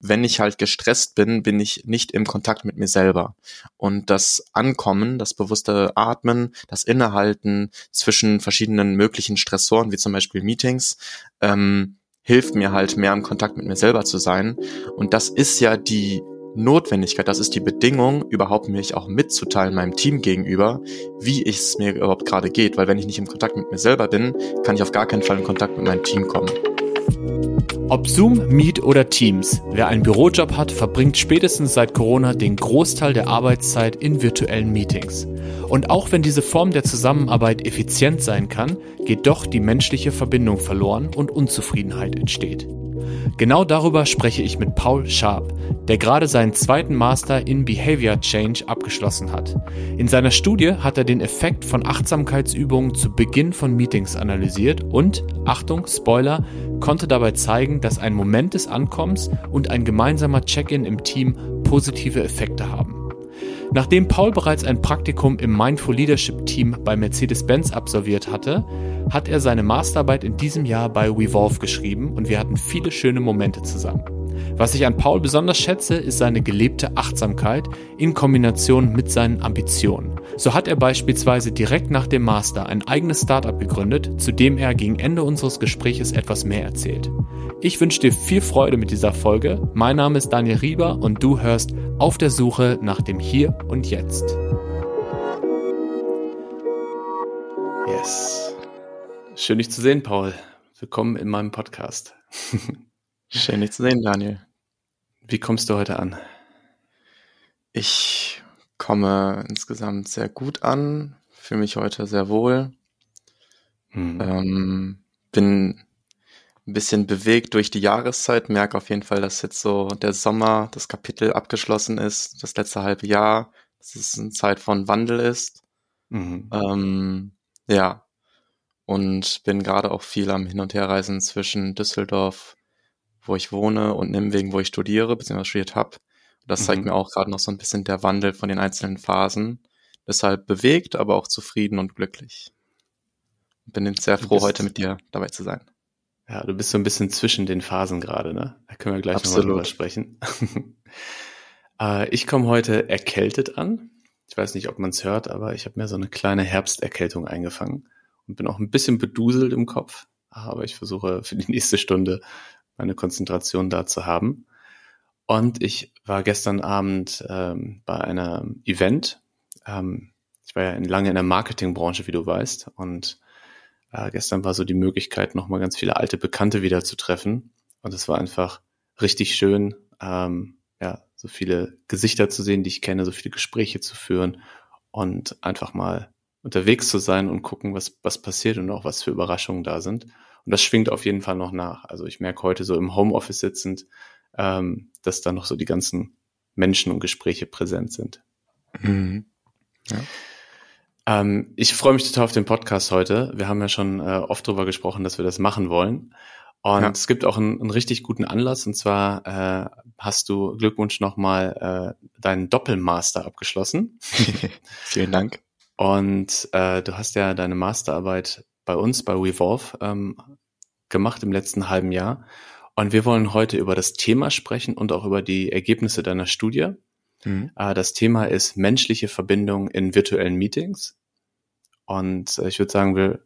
wenn ich halt gestresst bin, bin ich nicht im Kontakt mit mir selber. Und das Ankommen, das bewusste Atmen, das Innehalten zwischen verschiedenen möglichen Stressoren, wie zum Beispiel Meetings, ähm, hilft mir halt mehr im Kontakt mit mir selber zu sein. Und das ist ja die Notwendigkeit, das ist die Bedingung, überhaupt mich auch mitzuteilen meinem Team gegenüber, wie es mir überhaupt gerade geht. Weil wenn ich nicht im Kontakt mit mir selber bin, kann ich auf gar keinen Fall in Kontakt mit meinem Team kommen. Ob Zoom, Meet oder Teams, wer einen Bürojob hat, verbringt spätestens seit Corona den Großteil der Arbeitszeit in virtuellen Meetings. Und auch wenn diese Form der Zusammenarbeit effizient sein kann, geht doch die menschliche Verbindung verloren und Unzufriedenheit entsteht. Genau darüber spreche ich mit Paul Sharp, der gerade seinen zweiten Master in Behavior Change abgeschlossen hat. In seiner Studie hat er den Effekt von Achtsamkeitsübungen zu Beginn von Meetings analysiert und, Achtung, Spoiler, konnte dabei zeigen, dass ein Moment des Ankommens und ein gemeinsamer Check-in im Team positive Effekte haben. Nachdem Paul bereits ein Praktikum im Mindful Leadership Team bei Mercedes-Benz absolviert hatte, hat er seine Masterarbeit in diesem Jahr bei Wevolve geschrieben und wir hatten viele schöne Momente zusammen. Was ich an Paul besonders schätze, ist seine gelebte Achtsamkeit in Kombination mit seinen Ambitionen. So hat er beispielsweise direkt nach dem Master ein eigenes Startup gegründet, zu dem er gegen Ende unseres Gespräches etwas mehr erzählt. Ich wünsche dir viel Freude mit dieser Folge. Mein Name ist Daniel Rieber und du hörst auf der Suche nach dem Hier und Jetzt. Yes. Schön dich zu sehen, Paul. Willkommen in meinem Podcast. Schön dich zu sehen, Daniel. Wie kommst du heute an? Ich komme insgesamt sehr gut an, fühle mich heute sehr wohl. Hm. Ähm, bin ein bisschen bewegt durch die Jahreszeit, merke auf jeden Fall, dass jetzt so der Sommer, das Kapitel abgeschlossen ist, das letzte halbe Jahr, dass es eine Zeit von Wandel ist. Mhm. Ähm, ja, und bin gerade auch viel am Hin- und Herreisen zwischen Düsseldorf, wo ich wohne, und Nimwegen, wo ich studiere, beziehungsweise studiert habe. Das zeigt mhm. mir auch gerade noch so ein bisschen der Wandel von den einzelnen Phasen. Deshalb bewegt, aber auch zufrieden und glücklich. Bin sehr froh, heute mit dir dabei zu sein. Ja, du bist so ein bisschen zwischen den Phasen gerade, ne? Da können wir gleich nochmal drüber sprechen. äh, ich komme heute erkältet an. Ich weiß nicht, ob man es hört, aber ich habe mir so eine kleine Herbsterkältung eingefangen und bin auch ein bisschen beduselt im Kopf. Aber ich versuche für die nächste Stunde meine Konzentration da zu haben. Und ich war gestern Abend ähm, bei einem Event. Ähm, ich war ja lange in der Marketingbranche, wie du weißt. Und äh, gestern war so die Möglichkeit, nochmal ganz viele alte Bekannte wieder zu treffen. Und es war einfach richtig schön, ähm, ja, so viele Gesichter zu sehen, die ich kenne, so viele Gespräche zu führen und einfach mal unterwegs zu sein und gucken, was, was passiert und auch was für Überraschungen da sind. Und das schwingt auf jeden Fall noch nach. Also ich merke heute so im Homeoffice sitzend, ähm, dass da noch so die ganzen Menschen und Gespräche präsent sind. Mhm. Ja. Ähm, ich freue mich total auf den Podcast heute. Wir haben ja schon äh, oft darüber gesprochen, dass wir das machen wollen. Und ja. es gibt auch einen, einen, richtig guten Anlass, und zwar äh, hast du Glückwunsch nochmal äh, deinen Doppelmaster abgeschlossen. Vielen Dank. Und äh, du hast ja deine Masterarbeit bei uns, bei Revolve, ähm, gemacht im letzten halben Jahr. Und wir wollen heute über das Thema sprechen und auch über die Ergebnisse deiner Studie. Mhm. Äh, das Thema ist menschliche Verbindung in virtuellen Meetings. Und äh, ich würde sagen, wir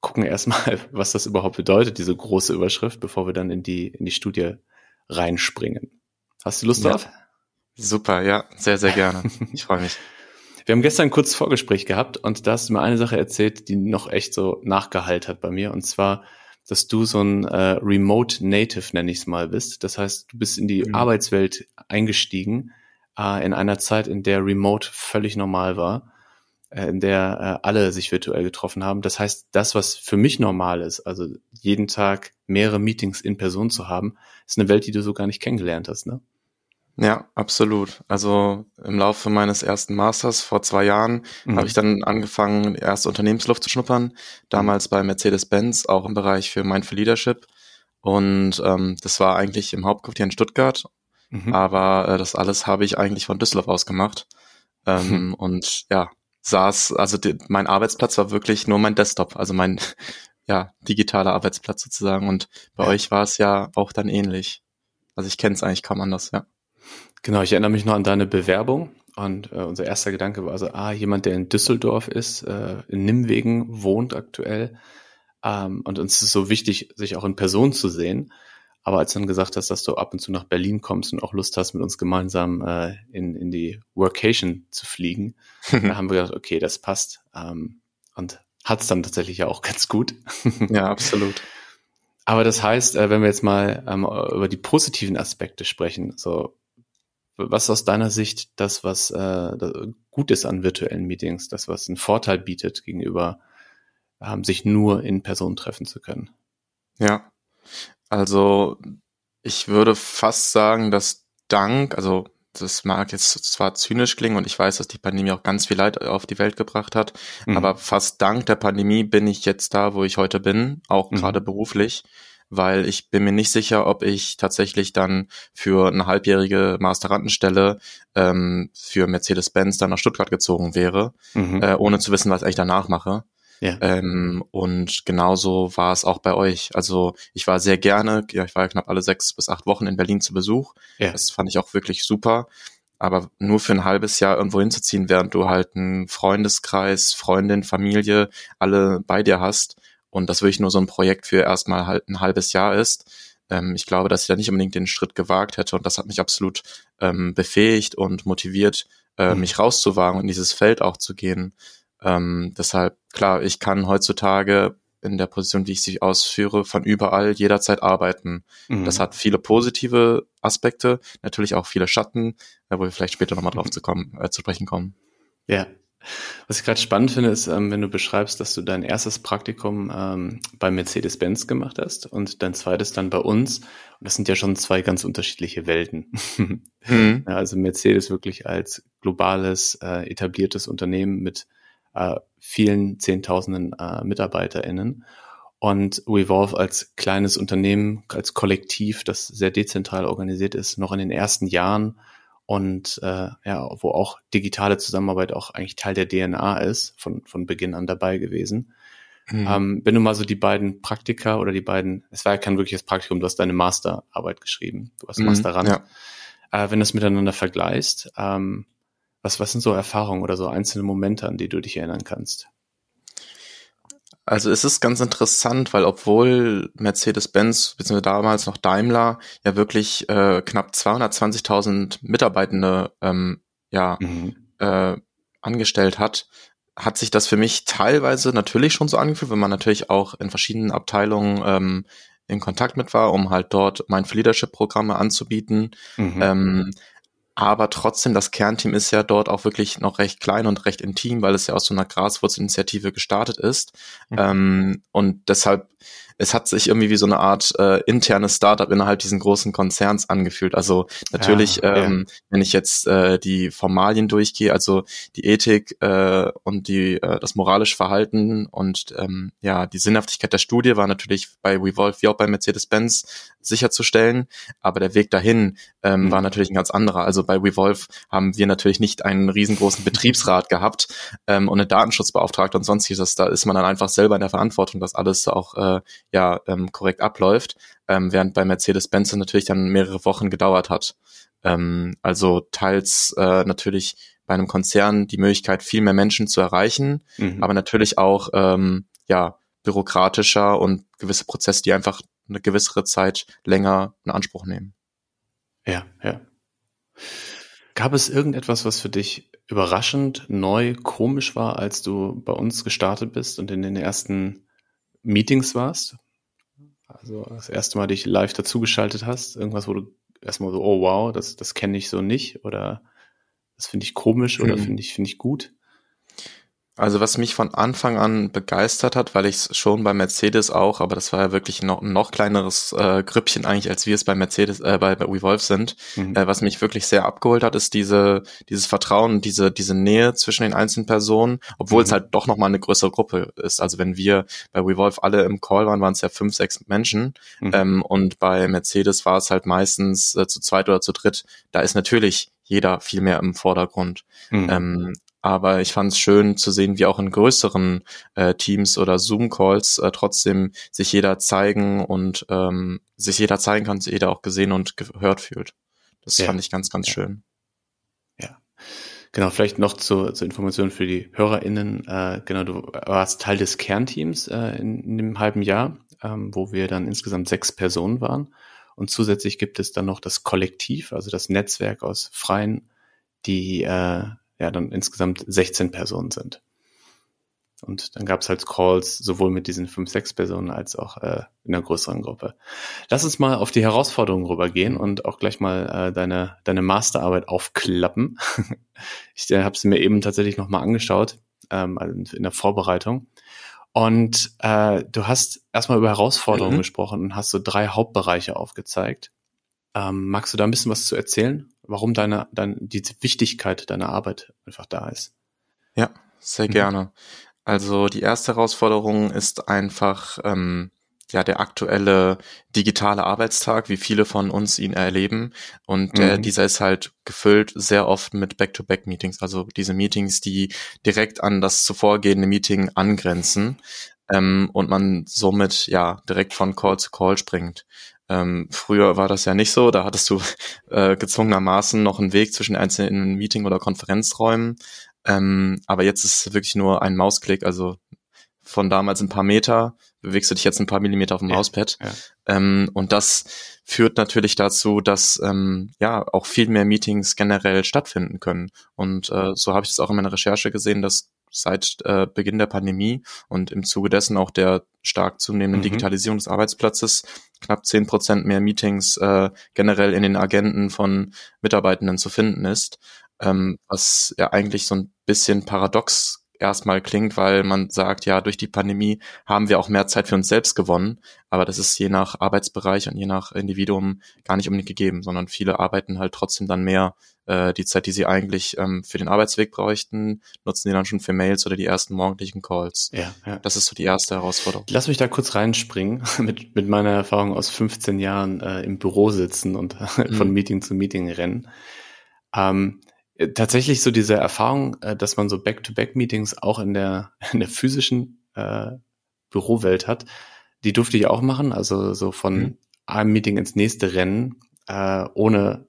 gucken erstmal, was das überhaupt bedeutet, diese große Überschrift, bevor wir dann in die, in die Studie reinspringen. Hast du Lust ja. drauf? Super, ja, sehr, sehr gerne. Ich freue mich. Wir haben gestern ein kurzes Vorgespräch gehabt und da hast du mir eine Sache erzählt, die noch echt so nachgeheilt hat bei mir. Und zwar, dass du so ein äh, Remote Native, nenne ich es mal, bist. Das heißt, du bist in die mhm. Arbeitswelt eingestiegen äh, in einer Zeit, in der Remote völlig normal war, äh, in der äh, alle sich virtuell getroffen haben. Das heißt, das, was für mich normal ist, also jeden Tag mehrere Meetings in Person zu haben, ist eine Welt, die du so gar nicht kennengelernt hast, ne? Ja, absolut. Also im Laufe meines ersten Masters vor zwei Jahren mhm. habe ich dann angefangen, erste Unternehmensluft zu schnuppern. Damals bei Mercedes-Benz, auch im Bereich für Mindful Leadership. Und ähm, das war eigentlich im Hauptquartier in Stuttgart. Mhm. Aber äh, das alles habe ich eigentlich von Düsseldorf aus gemacht. Ähm, mhm. Und ja, saß, also die, mein Arbeitsplatz war wirklich nur mein Desktop, also mein ja, digitaler Arbeitsplatz sozusagen. Und bei ja. euch war es ja auch dann ähnlich. Also ich kenne es eigentlich kaum anders, ja. Genau, ich erinnere mich noch an deine Bewerbung und äh, unser erster Gedanke war also, ah, jemand, der in Düsseldorf ist, äh, in Nimwegen wohnt aktuell ähm, und uns ist so wichtig, sich auch in Person zu sehen. Aber als du dann gesagt hast, dass du ab und zu nach Berlin kommst und auch Lust hast, mit uns gemeinsam äh, in, in die Workation zu fliegen, da haben wir gedacht, okay, das passt. Ähm, und hat es dann tatsächlich ja auch ganz gut. ja, absolut. Aber das heißt, äh, wenn wir jetzt mal ähm, über die positiven Aspekte sprechen, so was aus deiner Sicht das, was äh, gut ist an virtuellen Meetings, das, was einen Vorteil bietet gegenüber ähm, sich nur in Person treffen zu können? Ja, also ich würde fast sagen, dass dank, also das mag jetzt zwar zynisch klingen und ich weiß, dass die Pandemie auch ganz viel Leid auf die Welt gebracht hat, mhm. aber fast dank der Pandemie bin ich jetzt da, wo ich heute bin, auch mhm. gerade beruflich, weil ich bin mir nicht sicher, ob ich tatsächlich dann für eine halbjährige Masterandenstelle ähm, für Mercedes-Benz dann nach Stuttgart gezogen wäre, mhm. äh, ohne zu wissen, was ich danach mache. Ja. Ähm, und genauso war es auch bei euch. Also ich war sehr gerne, ja, ich war ja knapp alle sechs bis acht Wochen in Berlin zu Besuch. Ja. Das fand ich auch wirklich super. Aber nur für ein halbes Jahr irgendwo hinzuziehen, während du halt einen Freundeskreis, Freundin, Familie, alle bei dir hast und das wirklich nur so ein Projekt für erstmal halt ein halbes Jahr ist. Ähm, ich glaube, dass ich da nicht unbedingt den Schritt gewagt hätte und das hat mich absolut ähm, befähigt und motiviert, äh, mhm. mich rauszuwagen und in dieses Feld auch zu gehen. Ähm, deshalb, klar, ich kann heutzutage in der Position, wie ich sie ausführe, von überall jederzeit arbeiten. Mhm. Das hat viele positive Aspekte, natürlich auch viele Schatten, wo wir vielleicht später nochmal drauf zu, kommen, äh, zu sprechen kommen. Ja. Was ich gerade spannend finde, ist, ähm, wenn du beschreibst, dass du dein erstes Praktikum ähm, bei Mercedes-Benz gemacht hast und dein zweites dann bei uns. Und das sind ja schon zwei ganz unterschiedliche Welten. Mhm. ja, also Mercedes wirklich als globales, äh, etabliertes Unternehmen mit äh, vielen Zehntausenden äh, MitarbeiterInnen. Und Revolve als kleines Unternehmen, als Kollektiv, das sehr dezentral organisiert ist, noch in den ersten Jahren und äh, ja, wo auch digitale Zusammenarbeit auch eigentlich Teil der DNA ist, von, von Beginn an dabei gewesen. Mhm. Ähm, wenn du mal so die beiden Praktika oder die beiden, es war ja kein wirkliches Praktikum, du hast deine Masterarbeit geschrieben, du hast mhm, Masterand. Ja. Äh, wenn du es miteinander vergleichst, ähm, was, was sind so Erfahrungen oder so einzelne Momente, an die du dich erinnern kannst? Also es ist ganz interessant, weil obwohl Mercedes-Benz, beziehungsweise damals noch Daimler, ja wirklich äh, knapp 220.000 Mitarbeitende ähm, ja, mhm. äh, angestellt hat, hat sich das für mich teilweise natürlich schon so angefühlt, wenn man natürlich auch in verschiedenen Abteilungen ähm, in Kontakt mit war, um halt dort Mindful Leadership Programme anzubieten. Mhm. Ähm, aber trotzdem, das Kernteam ist ja dort auch wirklich noch recht klein und recht intim, weil es ja aus so einer Graswurzelinitiative gestartet ist. Mhm. Ähm, und deshalb es hat sich irgendwie wie so eine Art äh, internes Startup innerhalb diesen großen Konzerns angefühlt. Also natürlich, ja, ähm, ja. wenn ich jetzt äh, die Formalien durchgehe, also die Ethik äh, und die äh, das moralische Verhalten und ähm, ja die Sinnhaftigkeit der Studie war natürlich bei Revolve wie auch bei Mercedes-Benz sicherzustellen, aber der Weg dahin ähm, mhm. war natürlich ein ganz anderer. Also bei Revolve haben wir natürlich nicht einen riesengroßen Betriebsrat gehabt ähm, und eine Datenschutzbeauftragte und sonstiges. Da ist man dann einfach selber in der Verantwortung, dass alles auch äh, ja ähm, korrekt abläuft, ähm, während bei Mercedes-Benz natürlich dann mehrere Wochen gedauert hat. Ähm, also teils äh, natürlich bei einem Konzern die Möglichkeit, viel mehr Menschen zu erreichen, mhm. aber natürlich auch ähm, ja bürokratischer und gewisse Prozesse, die einfach eine gewissere Zeit länger in Anspruch nehmen. Ja, ja. Gab es irgendetwas, was für dich überraschend, neu, komisch war, als du bei uns gestartet bist und in den ersten Meetings warst? Also das erste Mal dich live dazugeschaltet hast, irgendwas, wo du erstmal so, oh wow, das, das kenne ich so nicht oder das finde ich komisch oder mhm. finde ich, finde ich gut? Also was mich von Anfang an begeistert hat, weil ich es schon bei Mercedes auch, aber das war ja wirklich noch ein noch kleineres äh, Grüppchen eigentlich, als wir es bei Mercedes, äh, bei, bei WeVolve sind. Mhm. Äh, was mich wirklich sehr abgeholt hat, ist diese, dieses Vertrauen, diese, diese Nähe zwischen den einzelnen Personen, obwohl mhm. es halt doch nochmal eine größere Gruppe ist. Also wenn wir bei WeVolve alle im Call waren, waren es ja fünf, sechs Menschen. Mhm. Ähm, und bei Mercedes war es halt meistens äh, zu zweit oder zu dritt. Da ist natürlich jeder viel mehr im Vordergrund. Mhm. Ähm, aber ich fand es schön zu sehen, wie auch in größeren äh, Teams oder Zoom-Calls äh, trotzdem sich jeder zeigen und ähm, sich jeder zeigen kann, sich jeder auch gesehen und gehört fühlt. Das ja. fand ich ganz, ganz ja. schön. Ja. Genau, vielleicht noch zur, zur Information für die HörerInnen. Äh, genau, du warst Teil des Kernteams äh, in, in dem halben Jahr, ähm, wo wir dann insgesamt sechs Personen waren. Und zusätzlich gibt es dann noch das Kollektiv, also das Netzwerk aus Freien, die äh, ja dann insgesamt 16 Personen sind. Und dann gab es halt Calls sowohl mit diesen fünf, sechs Personen als auch äh, in einer größeren Gruppe. Lass uns mal auf die Herausforderungen rübergehen und auch gleich mal äh, deine, deine Masterarbeit aufklappen. ich äh, habe sie mir eben tatsächlich nochmal angeschaut ähm, also in der Vorbereitung. Und äh, du hast erstmal über Herausforderungen mhm. gesprochen und hast so drei Hauptbereiche aufgezeigt. Ähm, magst du da ein bisschen was zu erzählen, warum deine, deine die Wichtigkeit deiner Arbeit einfach da ist? Ja, sehr mhm. gerne. Also die erste Herausforderung ist einfach ähm, ja der aktuelle digitale Arbeitstag, wie viele von uns ihn erleben. Und äh, mhm. dieser ist halt gefüllt sehr oft mit Back-to-Back-Meetings, also diese Meetings, die direkt an das zuvorgehende Meeting angrenzen ähm, und man somit ja direkt von Call zu Call springt. Ähm, früher war das ja nicht so, da hattest du äh, gezwungenermaßen noch einen Weg zwischen einzelnen Meeting- oder Konferenzräumen. Ähm, aber jetzt ist es wirklich nur ein Mausklick, also von damals ein paar Meter bewegst du dich jetzt ein paar Millimeter auf dem ja, Mauspad. Ja. Ähm, und das führt natürlich dazu, dass ähm, ja auch viel mehr Meetings generell stattfinden können. Und äh, so habe ich es auch in meiner Recherche gesehen, dass seit äh, Beginn der Pandemie und im Zuge dessen auch der stark zunehmenden mhm. Digitalisierung des Arbeitsplatzes knapp zehn Prozent mehr Meetings äh, generell in den Agenten von Mitarbeitenden zu finden ist, ähm, was ja eigentlich so ein bisschen paradox erstmal klingt, weil man sagt, ja, durch die Pandemie haben wir auch mehr Zeit für uns selbst gewonnen, aber das ist je nach Arbeitsbereich und je nach Individuum gar nicht unbedingt gegeben, sondern viele arbeiten halt trotzdem dann mehr äh, die Zeit, die sie eigentlich ähm, für den Arbeitsweg bräuchten, nutzen die dann schon für Mails oder die ersten morgendlichen Calls. Ja, ja. Das ist so die erste Herausforderung. Lass mich da kurz reinspringen mit, mit meiner Erfahrung aus 15 Jahren äh, im Büro sitzen und äh, von mhm. Meeting zu Meeting rennen. Ähm, äh, tatsächlich so diese Erfahrung, äh, dass man so Back-to-Back-Meetings auch in der, in der physischen äh, Bürowelt hat, die durfte ich auch machen, also so von mhm. einem Meeting ins nächste rennen, äh, ohne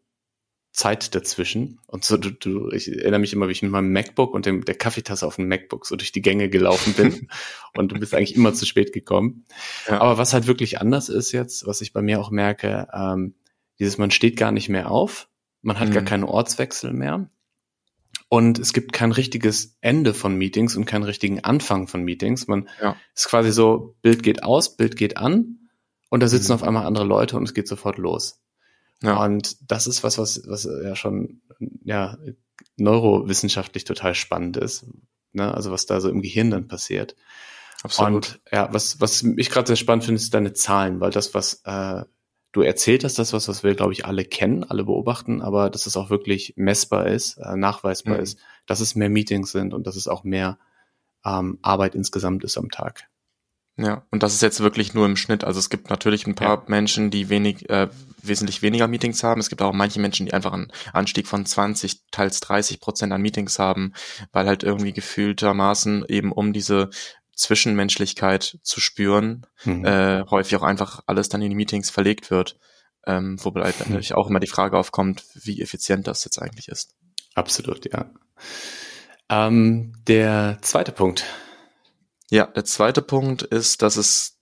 Zeit dazwischen. Und so, du, du, ich erinnere mich immer, wie ich mit meinem MacBook und dem, der Kaffeetasse auf dem MacBook so durch die Gänge gelaufen bin. und du bist eigentlich immer zu spät gekommen. Ja. Aber was halt wirklich anders ist jetzt, was ich bei mir auch merke, ähm, dieses, man steht gar nicht mehr auf, man hat mhm. gar keinen Ortswechsel mehr. Und es gibt kein richtiges Ende von Meetings und keinen richtigen Anfang von Meetings. Man ja. ist quasi so, Bild geht aus, Bild geht an und da sitzen mhm. auf einmal andere Leute und es geht sofort los. Ja. Und das ist was, was, was ja schon ja, neurowissenschaftlich total spannend ist. Ne? Also was da so im Gehirn dann passiert. Absolut. Und ja, was, was ich gerade sehr spannend finde, ist deine Zahlen, weil das, was äh, du erzählt hast, das was, was wir, glaube ich, alle kennen, alle beobachten, aber dass es auch wirklich messbar ist, äh, nachweisbar mhm. ist, dass es mehr Meetings sind und dass es auch mehr ähm, Arbeit insgesamt ist am Tag. Ja, und das ist jetzt wirklich nur im Schnitt. Also es gibt natürlich ein paar ja. Menschen, die wenig, äh, wesentlich weniger Meetings haben. Es gibt auch manche Menschen, die einfach einen Anstieg von 20, teils 30 Prozent an Meetings haben, weil halt irgendwie gefühltermaßen eben um diese Zwischenmenschlichkeit zu spüren, mhm. äh, häufig auch einfach alles dann in die Meetings verlegt wird. Ähm, wobei mhm. natürlich auch immer die Frage aufkommt, wie effizient das jetzt eigentlich ist. Absolut, ja. Ähm, der zweite Punkt. Ja, der zweite Punkt ist, dass es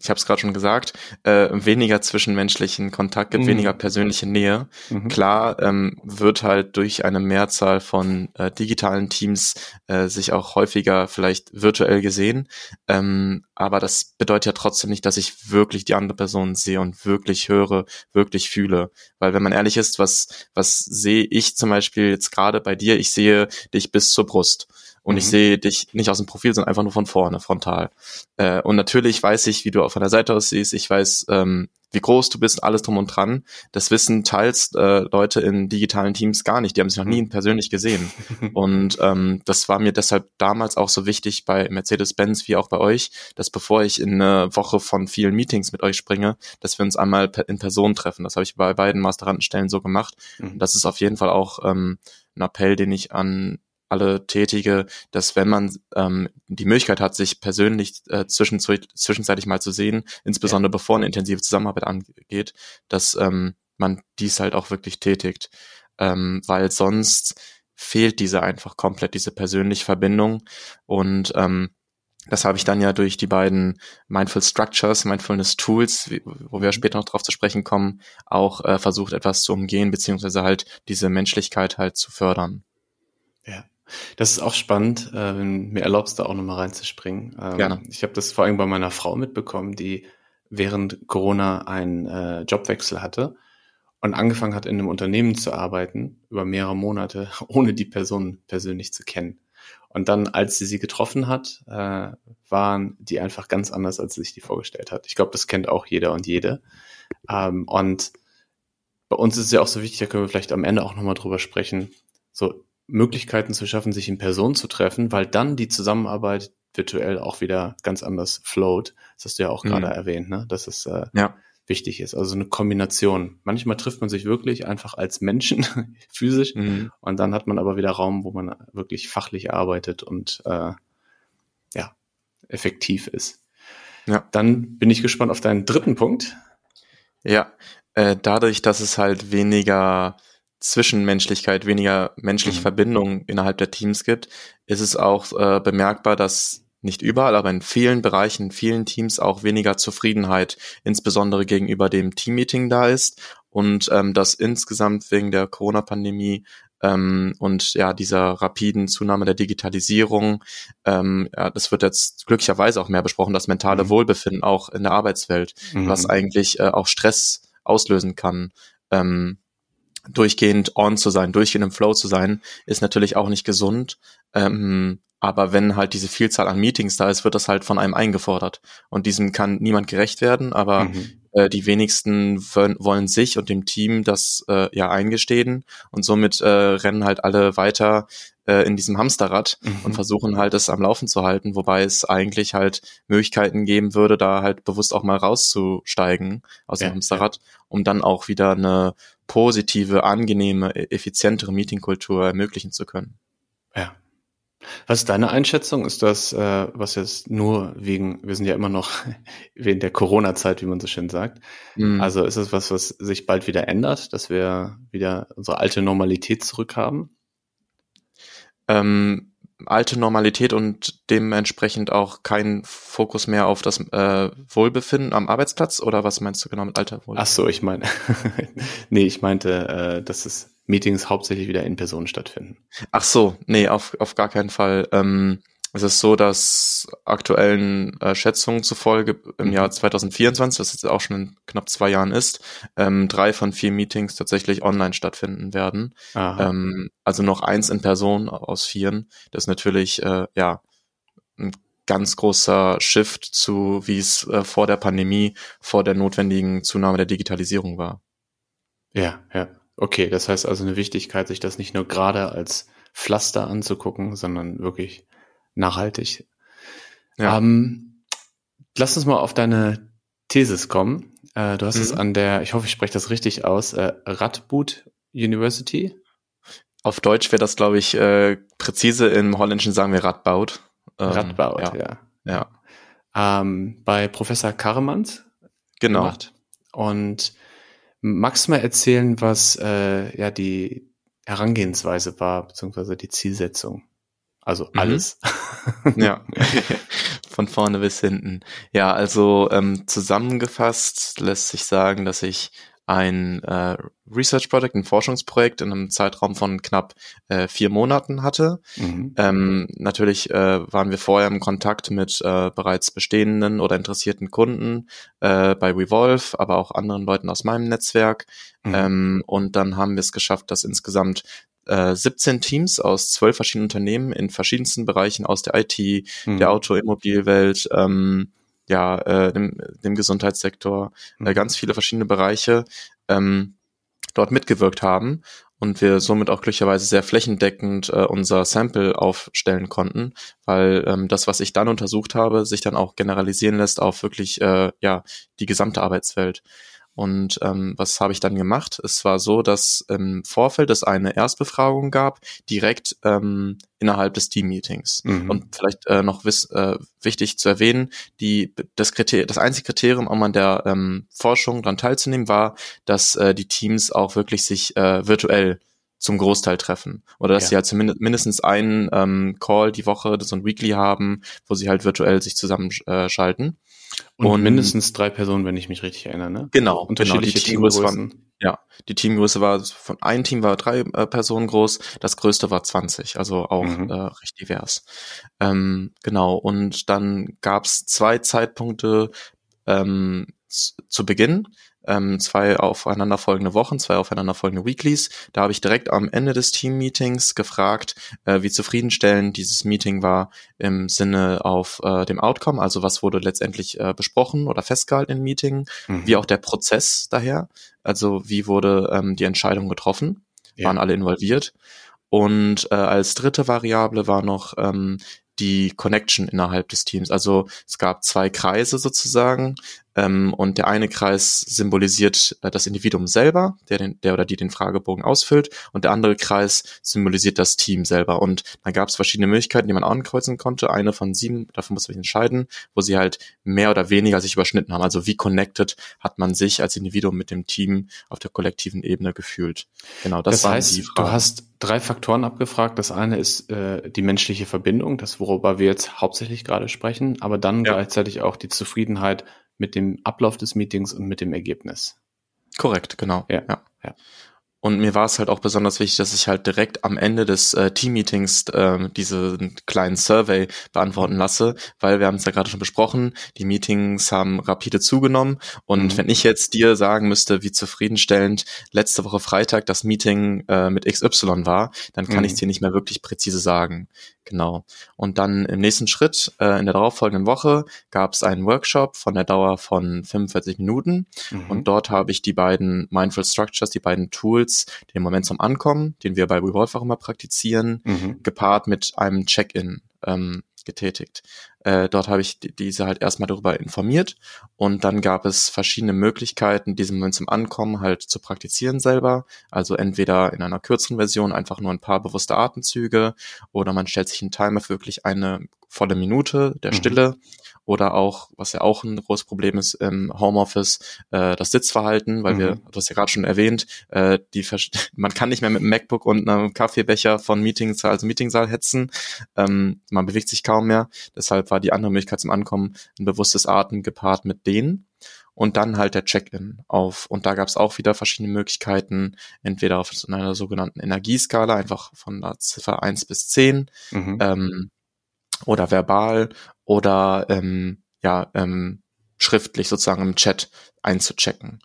ich habe es gerade schon gesagt, äh, weniger zwischenmenschlichen Kontakt gibt, mhm. weniger persönliche Nähe. Mhm. Klar ähm, wird halt durch eine Mehrzahl von äh, digitalen Teams äh, sich auch häufiger vielleicht virtuell gesehen, ähm, aber das bedeutet ja trotzdem nicht, dass ich wirklich die andere Person sehe und wirklich höre, wirklich fühle. Weil wenn man ehrlich ist, was, was sehe ich zum Beispiel jetzt gerade bei dir? Ich sehe dich bis zur Brust und mhm. ich sehe dich nicht aus dem Profil, sondern einfach nur von vorne, frontal. Äh, und natürlich weiß ich, wie du von der Seite aus siehst. Ich weiß, ähm, wie groß du bist, alles drum und dran. Das wissen teils äh, Leute in digitalen Teams gar nicht. Die haben sich noch nie mhm. persönlich gesehen. und ähm, das war mir deshalb damals auch so wichtig bei Mercedes-Benz wie auch bei euch, dass bevor ich in eine Woche von vielen Meetings mit euch springe, dass wir uns einmal in Person treffen. Das habe ich bei beiden Masterantenstellen so gemacht. Mhm. Das ist auf jeden Fall auch ähm, ein Appell, den ich an alle tätige, dass wenn man ähm, die Möglichkeit hat, sich persönlich äh, zwischen, zwischenzeitlich mal zu sehen, insbesondere ja. bevor eine intensive Zusammenarbeit angeht, dass ähm, man dies halt auch wirklich tätigt, ähm, weil sonst fehlt diese einfach komplett, diese persönliche Verbindung und ähm, das habe ich dann ja durch die beiden Mindful Structures, Mindfulness Tools, wo wir später noch drauf zu sprechen kommen, auch äh, versucht etwas zu umgehen, beziehungsweise halt diese Menschlichkeit halt zu fördern. Das ist auch spannend, äh, wenn mir erlaubst, da auch nochmal reinzuspringen. Ähm, Gerne. Ich habe das vor allem bei meiner Frau mitbekommen, die während Corona einen äh, Jobwechsel hatte und angefangen hat, in einem Unternehmen zu arbeiten, über mehrere Monate, ohne die Person persönlich zu kennen. Und dann, als sie sie getroffen hat, äh, waren die einfach ganz anders, als sie sich die vorgestellt hat. Ich glaube, das kennt auch jeder und jede. Ähm, und bei uns ist es ja auch so wichtig, da können wir vielleicht am Ende auch nochmal drüber sprechen, so Möglichkeiten zu schaffen, sich in Person zu treffen, weil dann die Zusammenarbeit virtuell auch wieder ganz anders float. Das hast du ja auch mhm. gerade erwähnt, ne? Das ist äh, ja wichtig ist. Also eine Kombination. Manchmal trifft man sich wirklich einfach als Menschen physisch mhm. und dann hat man aber wieder Raum, wo man wirklich fachlich arbeitet und äh, ja, effektiv ist. Ja. Dann bin ich gespannt auf deinen dritten Punkt. Ja, äh, dadurch, dass es halt weniger Zwischenmenschlichkeit, weniger menschliche mhm. Verbindung innerhalb der Teams gibt, ist es auch äh, bemerkbar, dass nicht überall, aber in vielen Bereichen, in vielen Teams auch weniger Zufriedenheit, insbesondere gegenüber dem Teammeeting da ist und ähm, dass insgesamt wegen der Corona-Pandemie ähm, und ja dieser rapiden Zunahme der Digitalisierung, ähm, ja, das wird jetzt glücklicherweise auch mehr besprochen, das mentale mhm. Wohlbefinden auch in der Arbeitswelt, mhm. was eigentlich äh, auch Stress auslösen kann. Ähm, durchgehend on zu sein, durchgehend im Flow zu sein, ist natürlich auch nicht gesund. Ähm, aber wenn halt diese Vielzahl an Meetings da ist, wird das halt von einem eingefordert. Und diesem kann niemand gerecht werden, aber mhm. äh, die wenigsten wollen sich und dem Team das äh, ja eingestehen. Und somit äh, rennen halt alle weiter äh, in diesem Hamsterrad mhm. und versuchen halt es am Laufen zu halten, wobei es eigentlich halt Möglichkeiten geben würde, da halt bewusst auch mal rauszusteigen aus dem Hamsterrad, ja. um dann auch wieder eine positive, angenehme, e-, effizientere Meetingkultur ermöglichen zu können. Ja, was ist deine Einschätzung? Ist das, äh, was jetzt nur wegen, wir sind ja immer noch wegen der Corona-Zeit, wie man so schön sagt. Mhm. Also ist es was, was sich bald wieder ändert, dass wir wieder unsere alte Normalität zurückhaben? Ähm, alte Normalität und dementsprechend auch kein Fokus mehr auf das äh, Wohlbefinden am Arbeitsplatz oder was meinst du genau mit alter Wohlbefinden? Ach so, ich meine, nee, ich meinte, äh, dass es Meetings hauptsächlich wieder in Person stattfinden. Ach so, nee, auf, auf gar keinen Fall. Ähm, es ist so, dass aktuellen äh, Schätzungen zufolge im. Jahr 2024, das jetzt auch schon in knapp zwei Jahren ist, ähm, drei von vier Meetings tatsächlich online stattfinden werden. Ähm, also noch eins in Person aus vieren. Das ist natürlich äh, ja ein ganz großer Shift zu, wie es äh, vor der Pandemie, vor der notwendigen Zunahme der Digitalisierung war. Ja, ja. Okay, das heißt also eine Wichtigkeit, sich das nicht nur gerade als Pflaster anzugucken, sondern wirklich nachhaltig. Ja. Ähm, lass uns mal auf deine Thesis kommen. Äh, du hast mhm. es an der, ich hoffe, ich spreche das richtig aus, äh, Radboud University. Auf Deutsch wäre das, glaube ich, äh, präzise. Im Holländischen sagen wir Radboud. Ähm, Radboud, ja. Ja. ja. Ähm, bei Professor Karremans genau. gemacht. Und Magst du mal erzählen, was äh, ja die Herangehensweise war, beziehungsweise die Zielsetzung? Also mhm. alles. Mhm. ja, von vorne bis hinten. Ja, also ähm, zusammengefasst lässt sich sagen, dass ich ein äh, Research Project, ein Forschungsprojekt in einem Zeitraum von knapp äh, vier Monaten hatte. Mhm. Ähm, natürlich äh, waren wir vorher im Kontakt mit äh, bereits bestehenden oder interessierten Kunden äh, bei Revolve, aber auch anderen Leuten aus meinem Netzwerk. Mhm. Ähm, und dann haben wir es geschafft, dass insgesamt äh, 17 Teams aus zwölf verschiedenen Unternehmen in verschiedensten Bereichen aus der IT, mhm. der Automobilwelt, ähm, ja, äh, dem, dem Gesundheitssektor, äh, mhm. ganz viele verschiedene Bereiche ähm, dort mitgewirkt haben und wir somit auch glücklicherweise sehr flächendeckend äh, unser Sample aufstellen konnten, weil ähm, das, was ich dann untersucht habe, sich dann auch generalisieren lässt auf wirklich äh, ja die gesamte Arbeitswelt. Und ähm, was habe ich dann gemacht? Es war so, dass im Vorfeld es eine Erstbefragung gab, direkt ähm, innerhalb des Team-Meetings. Mhm. Und vielleicht äh, noch wiss, äh, wichtig zu erwähnen, die, das, Kriter das einzige Kriterium, um an der ähm, Forschung daran teilzunehmen, war, dass äh, die Teams auch wirklich sich äh, virtuell zum Großteil treffen. Oder dass ja. sie halt zumindest mindestens einen ähm, Call die Woche, so ein Weekly haben, wo sie halt virtuell sich zusammenschalten. Und, und mindestens drei Personen, wenn ich mich richtig erinnere, ne? Genau, unterschiedliche genau, die Teamgrößen. Waren, ja, die Teamgröße war von einem Team war drei äh, Personen groß, das größte war 20, also auch mhm. äh, recht divers. Ähm, genau, und dann gab's zwei Zeitpunkte ähm, zu Beginn ähm, zwei aufeinanderfolgende Wochen, zwei aufeinanderfolgende Weeklies. Da habe ich direkt am Ende des Team-Meetings gefragt, äh, wie zufriedenstellend dieses Meeting war im Sinne auf äh, dem Outcome, also was wurde letztendlich äh, besprochen oder festgehalten im Meeting, mhm. wie auch der Prozess daher, also wie wurde ähm, die Entscheidung getroffen, ja. waren alle involviert. Und äh, als dritte Variable war noch ähm, die Connection innerhalb des Teams. Also es gab zwei Kreise sozusagen. Ähm, und der eine Kreis symbolisiert äh, das Individuum selber, der, den, der oder die den Fragebogen ausfüllt, und der andere Kreis symbolisiert das Team selber. Und dann gab es verschiedene Möglichkeiten, die man ankreuzen konnte. Eine von sieben, davon muss man sich entscheiden, wo sie halt mehr oder weniger sich überschnitten haben. Also wie connected hat man sich als Individuum mit dem Team auf der kollektiven Ebene gefühlt. Genau, das, das heißt, du hast drei Faktoren abgefragt. Das eine ist äh, die menschliche Verbindung, das worüber wir jetzt hauptsächlich gerade sprechen, aber dann ja. gleichzeitig auch die Zufriedenheit mit dem Ablauf des Meetings und mit dem Ergebnis. Korrekt, genau. Ja. ja. ja. Und mir war es halt auch besonders wichtig, dass ich halt direkt am Ende des äh, Team-Meetings äh, diesen kleinen Survey beantworten lasse, weil wir haben es ja gerade schon besprochen, die Meetings haben rapide zugenommen und mhm. wenn ich jetzt dir sagen müsste, wie zufriedenstellend letzte Woche Freitag das Meeting äh, mit XY war, dann kann mhm. ich es dir nicht mehr wirklich präzise sagen. Genau. Und dann im nächsten Schritt, äh, in der darauffolgenden Woche, gab es einen Workshop von der Dauer von 45 Minuten. Mhm. Und dort habe ich die beiden Mindful Structures, die beiden Tools, den Moment zum Ankommen, den wir bei Revolve auch immer praktizieren, mhm. gepaart mit einem Check-in ähm, getätigt. Äh, dort habe ich diese halt erstmal darüber informiert und dann gab es verschiedene Möglichkeiten, diesen Moment zum Ankommen halt zu praktizieren selber. Also entweder in einer kürzeren Version einfach nur ein paar bewusste Atemzüge oder man stellt sich einen Timer für wirklich eine volle Minute der mhm. Stille oder auch, was ja auch ein großes Problem ist im Homeoffice, äh, das Sitzverhalten, weil mhm. wir, du hast ja gerade schon erwähnt, äh, die man kann nicht mehr mit einem MacBook und einem Kaffeebecher von Meetingsaal zu Meetingsaal hetzen. Ähm, man bewegt sich kaum mehr. Deshalb war die andere Möglichkeit zum Ankommen ein bewusstes Atmen gepaart mit denen und dann halt der Check-in auf. Und da gab es auch wieder verschiedene Möglichkeiten, entweder auf einer sogenannten Energieskala, einfach von der Ziffer 1 bis 10, mhm. ähm, oder verbal oder ähm, ja ähm, schriftlich sozusagen im Chat einzuchecken.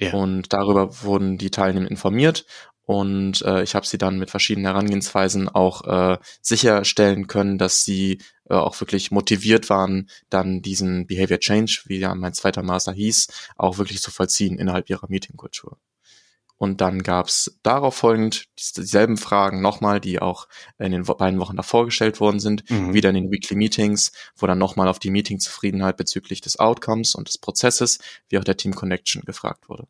Yeah. Und darüber wurden die Teilnehmer informiert und äh, ich habe sie dann mit verschiedenen Herangehensweisen auch äh, sicherstellen können, dass sie äh, auch wirklich motiviert waren, dann diesen Behavior Change, wie ja mein zweiter Master hieß, auch wirklich zu vollziehen innerhalb ihrer Meetingkultur. Und dann gab's darauf folgend dieselben Fragen nochmal, die auch in den beiden Wochen davor gestellt worden sind, mhm. wieder in den Weekly Meetings, wo dann nochmal auf die Meeting-Zufriedenheit bezüglich des Outcomes und des Prozesses, wie auch der Team Connection gefragt wurde.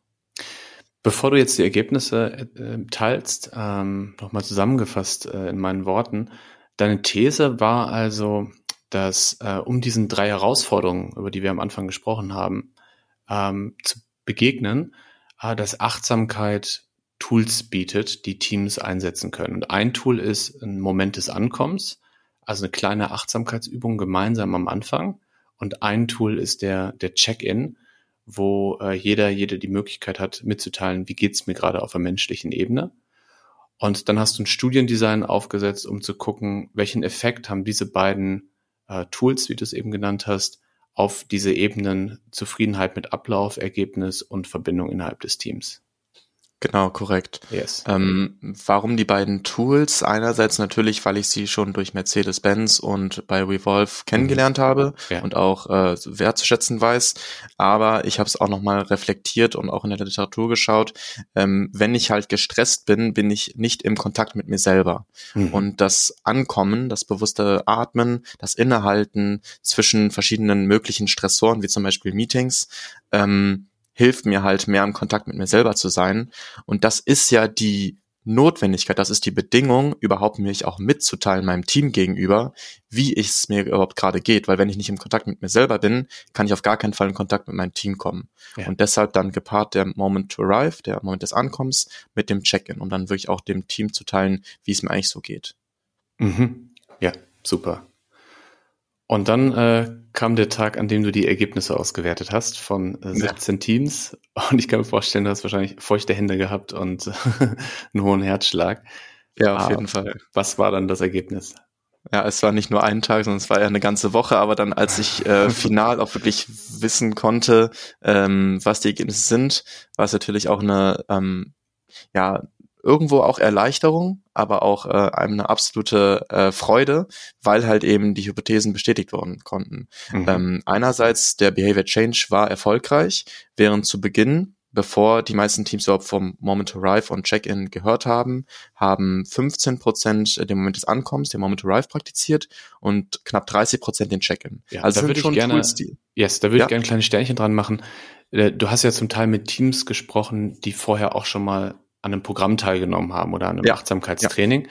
Bevor du jetzt die Ergebnisse äh, teilst, ähm, nochmal zusammengefasst äh, in meinen Worten, deine These war also, dass äh, um diesen drei Herausforderungen, über die wir am Anfang gesprochen haben, ähm, zu begegnen, äh, dass Achtsamkeit Tools bietet, die Teams einsetzen können. Und ein Tool ist ein Moment des Ankommens, also eine kleine Achtsamkeitsübung gemeinsam am Anfang. Und ein Tool ist der, der Check-in, wo äh, jeder, jede die Möglichkeit hat, mitzuteilen, wie geht's mir gerade auf der menschlichen Ebene. Und dann hast du ein Studiendesign aufgesetzt, um zu gucken, welchen Effekt haben diese beiden äh, Tools, wie du es eben genannt hast, auf diese Ebenen Zufriedenheit mit Ablauf, Ergebnis und Verbindung innerhalb des Teams. Genau, korrekt. Yes. Ähm, warum die beiden Tools? Einerseits natürlich, weil ich sie schon durch Mercedes-Benz und bei Revolve kennengelernt mhm. habe ja. und auch äh, wertzuschätzen weiß. Aber ich habe es auch nochmal reflektiert und auch in der Literatur geschaut. Ähm, wenn ich halt gestresst bin, bin ich nicht im Kontakt mit mir selber. Mhm. Und das Ankommen, das bewusste Atmen, das Innehalten zwischen verschiedenen möglichen Stressoren, wie zum Beispiel Meetings, ähm, hilft mir halt mehr im Kontakt mit mir selber zu sein. Und das ist ja die Notwendigkeit, das ist die Bedingung, überhaupt mich auch mitzuteilen meinem Team gegenüber, wie es mir überhaupt gerade geht. Weil wenn ich nicht im Kontakt mit mir selber bin, kann ich auf gar keinen Fall in Kontakt mit meinem Team kommen. Ja. Und deshalb dann gepaart der Moment to arrive, der Moment des Ankommens mit dem Check-in, um dann wirklich auch dem Team zu teilen, wie es mir eigentlich so geht. Mhm. Ja, super. Und dann äh, kam der Tag, an dem du die Ergebnisse ausgewertet hast von äh, 17 ja. Teams. Und ich kann mir vorstellen, du hast wahrscheinlich feuchte Hände gehabt und einen hohen Herzschlag. Ja, auf ah, jeden Fall. Was war dann das Ergebnis? Ja, es war nicht nur ein Tag, sondern es war ja eine ganze Woche. Aber dann, als ich äh, final auch wirklich wissen konnte, ähm, was die Ergebnisse sind, war es natürlich auch eine ähm, ja irgendwo auch Erleichterung, aber auch äh, eine absolute äh, Freude, weil halt eben die Hypothesen bestätigt worden konnten. Mhm. Ähm, einerseits der Behavior Change war erfolgreich, während zu Beginn bevor die meisten Teams überhaupt vom Moment to Arrive und Check-in gehört haben, haben 15 Prozent den Moment des Ankommens, den Moment to Arrive praktiziert und knapp 30 Prozent den Check-in. Ja, also da würde ich gerne, Tools, yes, da würde ja? ich gerne ein kleines Sternchen dran machen. Äh, du hast ja zum Teil mit Teams gesprochen, die vorher auch schon mal an einem Programm teilgenommen haben oder an einem ja. Achtsamkeitstraining.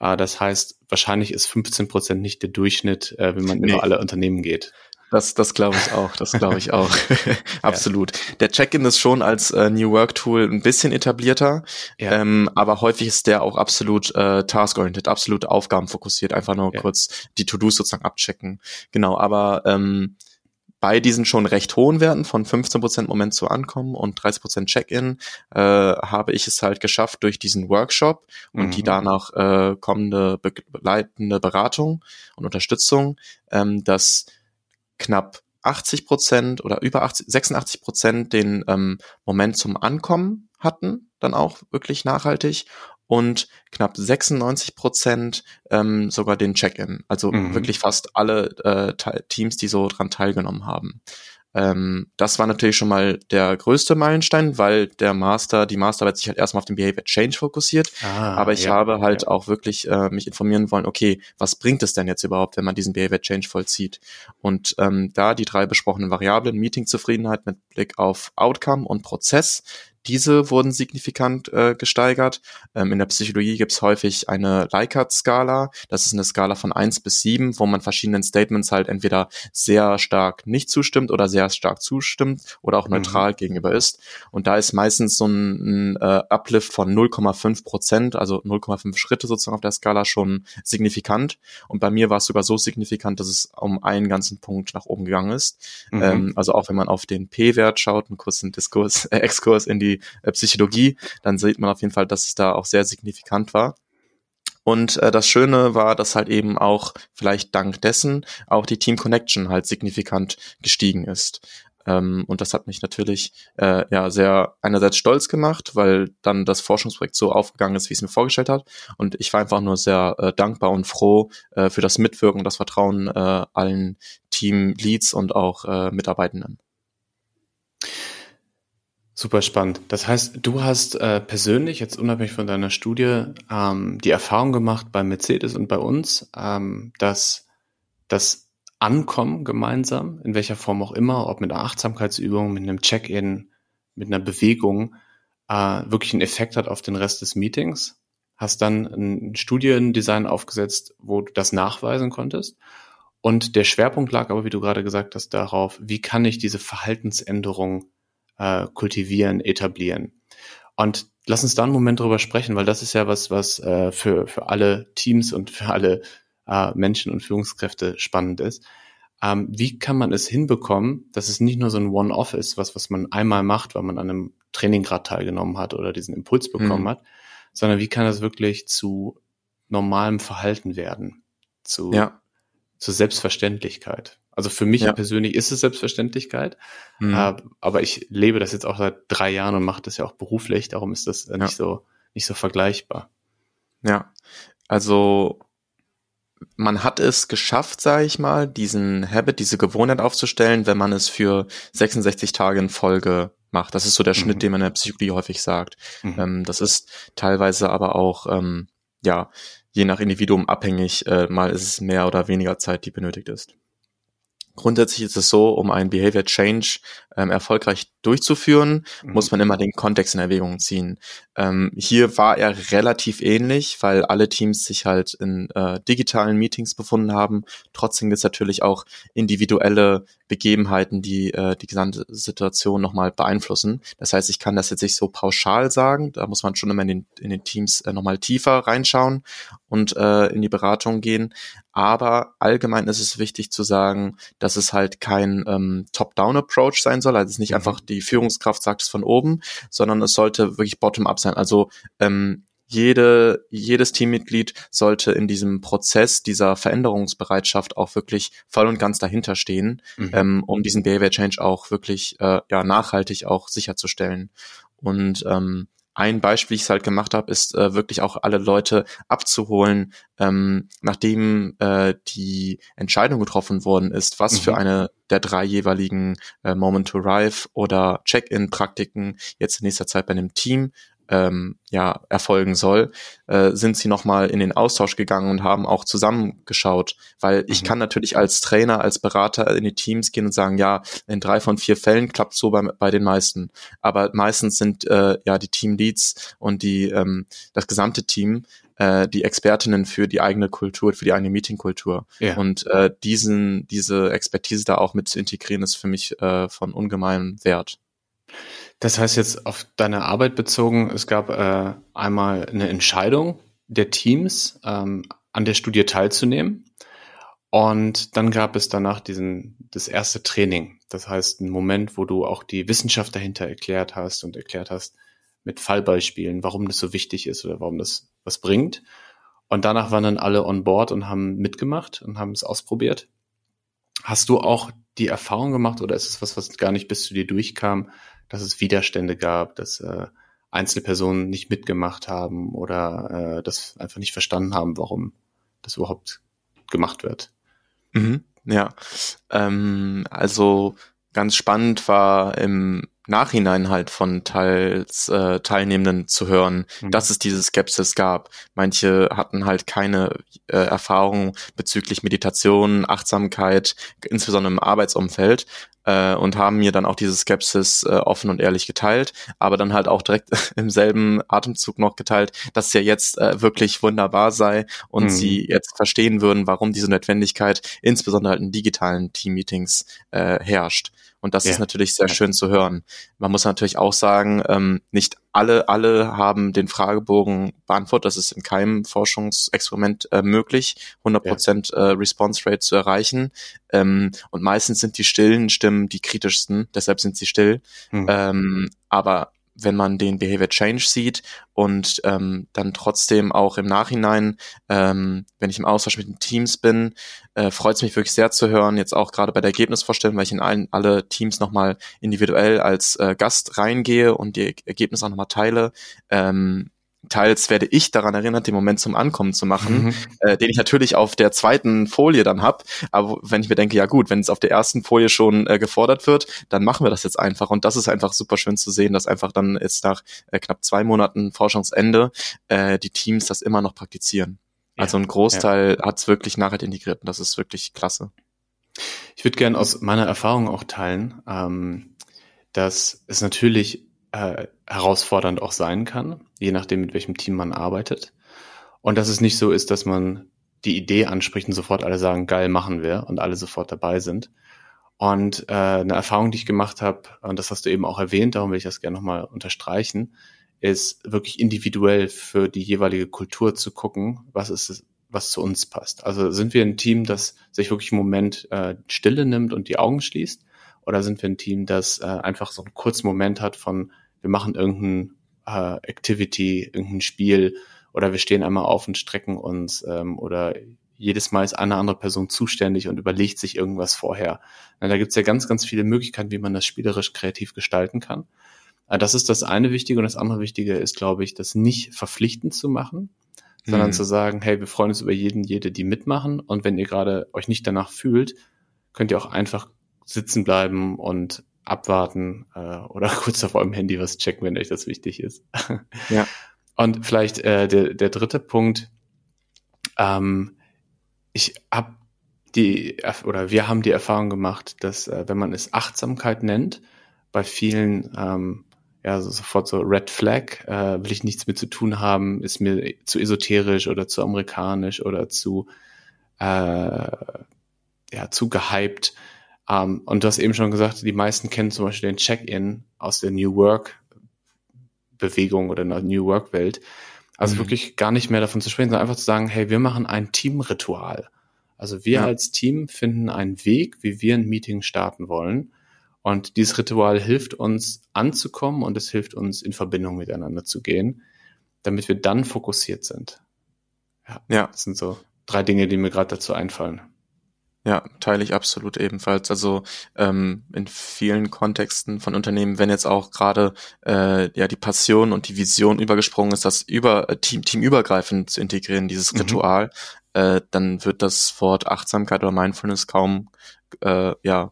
Ja. Äh, das heißt, wahrscheinlich ist 15 Prozent nicht der Durchschnitt, äh, wenn man nee. über alle Unternehmen geht. Das, das glaube ich auch, das glaube ich auch. Absolut. Ja. Der Check-in ist schon als äh, New Work Tool ein bisschen etablierter, ja. ähm, aber häufig ist der auch absolut äh, task-oriented, absolut aufgabenfokussiert, einfach nur ja. kurz die To-Dos sozusagen abchecken. Genau, aber ähm, bei diesen schon recht hohen Werten von 15% Moment zu Ankommen und 30% Check-in äh, habe ich es halt geschafft durch diesen Workshop und mhm. die danach äh, kommende begleitende Beratung und Unterstützung, ähm, dass knapp 80 Prozent oder über 80, 86 Prozent den ähm, Moment zum Ankommen hatten, dann auch wirklich nachhaltig und knapp 96 Prozent ähm, sogar den Check-in. Also mhm. wirklich fast alle äh, Teams, die so dran teilgenommen haben. Ähm, das war natürlich schon mal der größte Meilenstein, weil der Master, die Masterarbeit sich halt erstmal auf den Behavior Change fokussiert. Ah, aber ich ja, habe halt ja. auch wirklich äh, mich informieren wollen, okay, was bringt es denn jetzt überhaupt, wenn man diesen Behavior Change vollzieht? Und ähm, da die drei besprochenen Variablen, Meeting-Zufriedenheit mit Blick auf Outcome und Prozess, diese wurden signifikant äh, gesteigert. Ähm, in der Psychologie gibt es häufig eine Likert-Skala. Das ist eine Skala von eins bis sieben, wo man verschiedenen Statements halt entweder sehr stark nicht zustimmt oder sehr stark zustimmt oder auch neutral mhm. gegenüber ist. Und da ist meistens so ein, ein äh, Uplift von 0,5 Prozent, also 0,5 Schritte sozusagen auf der Skala schon signifikant. Und bei mir war es sogar so signifikant, dass es um einen ganzen Punkt nach oben gegangen ist. Mhm. Ähm, also auch wenn man auf den P-Wert schaut, einen kurzen Diskurs, äh, Exkurs in die die äh, Psychologie, dann sieht man auf jeden Fall, dass es da auch sehr signifikant war. Und äh, das Schöne war, dass halt eben auch vielleicht dank dessen auch die Team Connection halt signifikant gestiegen ist. Ähm, und das hat mich natürlich äh, ja sehr einerseits stolz gemacht, weil dann das Forschungsprojekt so aufgegangen ist, wie es mir vorgestellt hat. Und ich war einfach nur sehr äh, dankbar und froh äh, für das Mitwirken, das Vertrauen äh, allen Team-Leads und auch äh, Mitarbeitenden. Super spannend. Das heißt, du hast äh, persönlich, jetzt unabhängig von deiner Studie, ähm, die Erfahrung gemacht bei Mercedes und bei uns, ähm, dass das Ankommen gemeinsam, in welcher Form auch immer, ob mit einer Achtsamkeitsübung, mit einem Check-in, mit einer Bewegung, äh, wirklich einen Effekt hat auf den Rest des Meetings. Hast dann ein Studiendesign aufgesetzt, wo du das nachweisen konntest. Und der Schwerpunkt lag aber, wie du gerade gesagt hast, darauf, wie kann ich diese Verhaltensänderung äh, kultivieren, etablieren. Und lass uns da einen Moment drüber sprechen, weil das ist ja was, was äh, für, für alle Teams und für alle äh, Menschen und Führungskräfte spannend ist. Ähm, wie kann man es hinbekommen, dass es nicht nur so ein One-Off ist, was, was man einmal macht, weil man an einem Training gerade teilgenommen hat oder diesen Impuls bekommen mhm. hat, sondern wie kann das wirklich zu normalem Verhalten werden, zu, ja. zur Selbstverständlichkeit? Also für mich ja. persönlich ist es Selbstverständlichkeit, mhm. äh, aber ich lebe das jetzt auch seit drei Jahren und mache das ja auch beruflich, darum ist das äh, nicht ja. so nicht so vergleichbar. Ja, also man hat es geschafft, sage ich mal, diesen Habit, diese Gewohnheit aufzustellen, wenn man es für 66 Tage in Folge macht. Das ist so der Schnitt, mhm. den man in der Psychologie häufig sagt. Mhm. Ähm, das ist teilweise aber auch ähm, ja je nach Individuum abhängig. Äh, mal ist es mehr oder weniger Zeit, die benötigt ist. Grundsätzlich ist es so, um einen Behavior Change ähm, erfolgreich durchzuführen, mhm. muss man immer den Kontext in Erwägung ziehen. Ähm, hier war er relativ ähnlich, weil alle Teams sich halt in äh, digitalen Meetings befunden haben. Trotzdem gibt es natürlich auch individuelle Begebenheiten, die äh, die gesamte Situation nochmal beeinflussen. Das heißt, ich kann das jetzt nicht so pauschal sagen. Da muss man schon immer in den, in den Teams äh, nochmal tiefer reinschauen und äh, in die Beratung gehen. Aber allgemein ist es wichtig zu sagen, dass es halt kein ähm, Top-Down-Approach sein soll. Also es ist nicht mhm. einfach die Führungskraft sagt es von oben, sondern es sollte wirklich bottom-up sein. Also ähm, jede, jedes Teammitglied sollte in diesem Prozess dieser Veränderungsbereitschaft auch wirklich voll und ganz dahinter stehen, mhm. ähm, um diesen Behavior Change auch wirklich äh, ja nachhaltig auch sicherzustellen. Und ähm, ein Beispiel, ich es halt gemacht habe, ist äh, wirklich auch alle Leute abzuholen, ähm, nachdem äh, die Entscheidung getroffen worden ist, was mhm. für eine der drei jeweiligen äh, Moment to Arrive oder Check-in-Praktiken jetzt in nächster Zeit bei einem Team ähm, ja erfolgen soll, äh, sind sie nochmal in den Austausch gegangen und haben auch zusammengeschaut, weil ich mhm. kann natürlich als Trainer, als Berater in die Teams gehen und sagen, ja, in drei von vier Fällen klappt so bei, bei den meisten, aber meistens sind äh, ja die Teamleads und die ähm, das gesamte Team äh, die Expertinnen für die eigene Kultur, für die eigene Meetingkultur. Ja. Und äh, diesen, diese Expertise da auch mit zu integrieren, ist für mich äh, von ungemeinem Wert. Das heißt jetzt auf deine Arbeit bezogen, es gab äh, einmal eine Entscheidung der Teams, ähm, an der Studie teilzunehmen. Und dann gab es danach diesen, das erste Training. Das heißt, ein Moment, wo du auch die Wissenschaft dahinter erklärt hast und erklärt hast mit Fallbeispielen, warum das so wichtig ist oder warum das was bringt. Und danach waren dann alle on board und haben mitgemacht und haben es ausprobiert. Hast du auch die Erfahrung gemacht oder ist es was, was gar nicht bis zu dir durchkam, dass es Widerstände gab, dass äh, einzelne Personen nicht mitgemacht haben oder äh, das einfach nicht verstanden haben, warum das überhaupt gemacht wird. Mhm, ja, ähm, also ganz spannend war im Nachhinein halt von teils äh, Teilnehmenden zu hören, mhm. dass es diese Skepsis gab. Manche hatten halt keine äh, Erfahrung bezüglich Meditation, Achtsamkeit, insbesondere im Arbeitsumfeld äh, und haben mir dann auch diese Skepsis äh, offen und ehrlich geteilt, aber dann halt auch direkt im selben Atemzug noch geteilt, dass es ja jetzt äh, wirklich wunderbar sei und mhm. sie jetzt verstehen würden, warum diese Notwendigkeit insbesondere halt in digitalen Teammeetings äh, herrscht. Und das ja. ist natürlich sehr schön zu hören. Man muss natürlich auch sagen, ähm, nicht alle, alle haben den Fragebogen beantwortet. Das ist in keinem Forschungsexperiment äh, möglich, 100 Prozent ja. äh, Response Rate zu erreichen. Ähm, und meistens sind die stillen Stimmen die kritischsten, deshalb sind sie still. Mhm. Ähm, aber wenn man den Behavior Change sieht und ähm, dann trotzdem auch im Nachhinein, ähm, wenn ich im Austausch mit den Teams bin, äh, freut es mich wirklich sehr zu hören, jetzt auch gerade bei der Ergebnisvorstellung, weil ich in allen alle Teams nochmal individuell als äh, Gast reingehe und die Ergebnisse auch nochmal teile. Ähm, teils werde ich daran erinnert, den Moment zum Ankommen zu machen, mhm. äh, den ich natürlich auf der zweiten Folie dann hab. Aber wenn ich mir denke, ja gut, wenn es auf der ersten Folie schon äh, gefordert wird, dann machen wir das jetzt einfach. Und das ist einfach super schön zu sehen, dass einfach dann jetzt nach äh, knapp zwei Monaten Forschungsende äh, die Teams das immer noch praktizieren. Ja, also ein Großteil ja. hat es wirklich nachher integriert und das ist wirklich klasse. Ich würde gern aus meiner Erfahrung auch teilen, ähm, dass es natürlich äh, herausfordernd auch sein kann, je nachdem, mit welchem Team man arbeitet. Und dass es nicht so ist, dass man die Idee anspricht und sofort alle sagen, geil, machen wir und alle sofort dabei sind. Und äh, eine Erfahrung, die ich gemacht habe, und das hast du eben auch erwähnt, darum will ich das gerne nochmal unterstreichen, ist wirklich individuell für die jeweilige Kultur zu gucken, was ist es, was zu uns passt. Also sind wir ein Team, das sich wirklich einen Moment äh, Stille nimmt und die Augen schließt? Oder sind wir ein Team, das äh, einfach so einen kurzen Moment hat von, wir machen irgendein äh, Activity, irgendein Spiel oder wir stehen einmal auf und strecken uns ähm, oder jedes Mal ist eine andere Person zuständig und überlegt sich irgendwas vorher. Na, da gibt's ja ganz, ganz viele Möglichkeiten, wie man das spielerisch kreativ gestalten kann. Äh, das ist das eine Wichtige und das andere Wichtige ist, glaube ich, das nicht verpflichtend zu machen, sondern mhm. zu sagen, hey, wir freuen uns über jeden, jede, die mitmachen und wenn ihr gerade euch nicht danach fühlt, könnt ihr auch einfach sitzen bleiben und abwarten äh, oder kurz auf eurem Handy was checken, wenn euch das wichtig ist. ja. Und vielleicht äh, der, der dritte Punkt, ähm, ich habe die oder wir haben die Erfahrung gemacht, dass äh, wenn man es Achtsamkeit nennt bei vielen ähm, ja sofort so Red Flag, äh, will ich nichts mit zu tun haben, ist mir zu esoterisch oder zu amerikanisch oder zu äh, ja zu gehypt. Ähm, und du hast eben schon gesagt, die meisten kennen zum Beispiel den Check-in aus der New Work Bewegung oder der New Work Welt. Also mhm. wirklich gar nicht mehr davon zu sprechen, sondern einfach zu sagen, hey, wir machen ein Teamritual. Also wir ja. als Team finden einen Weg, wie wir ein Meeting starten wollen. Und dieses Ritual hilft uns anzukommen und es hilft uns in Verbindung miteinander zu gehen, damit wir dann fokussiert sind. Ja, ja. das sind so drei Dinge, die mir gerade dazu einfallen. Ja, teile ich absolut ebenfalls. Also ähm, in vielen Kontexten von Unternehmen, wenn jetzt auch gerade äh, ja die Passion und die Vision übergesprungen ist, das über äh, Team teamübergreifend zu integrieren, dieses mhm. Ritual, äh, dann wird das Wort Achtsamkeit oder Mindfulness kaum äh, ja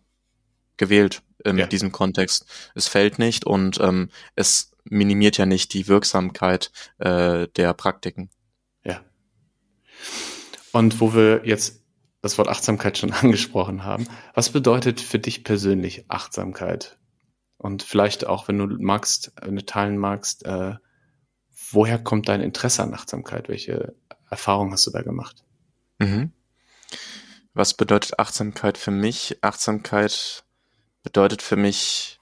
gewählt in ja. diesem Kontext. Es fällt nicht und ähm, es minimiert ja nicht die Wirksamkeit äh, der Praktiken. Ja. Und wo wir jetzt das Wort Achtsamkeit schon angesprochen haben. Was bedeutet für dich persönlich Achtsamkeit? Und vielleicht auch, wenn du magst, wenn du teilen magst, äh, woher kommt dein Interesse an Achtsamkeit? Welche Erfahrungen hast du da gemacht? Mhm. Was bedeutet Achtsamkeit für mich? Achtsamkeit bedeutet für mich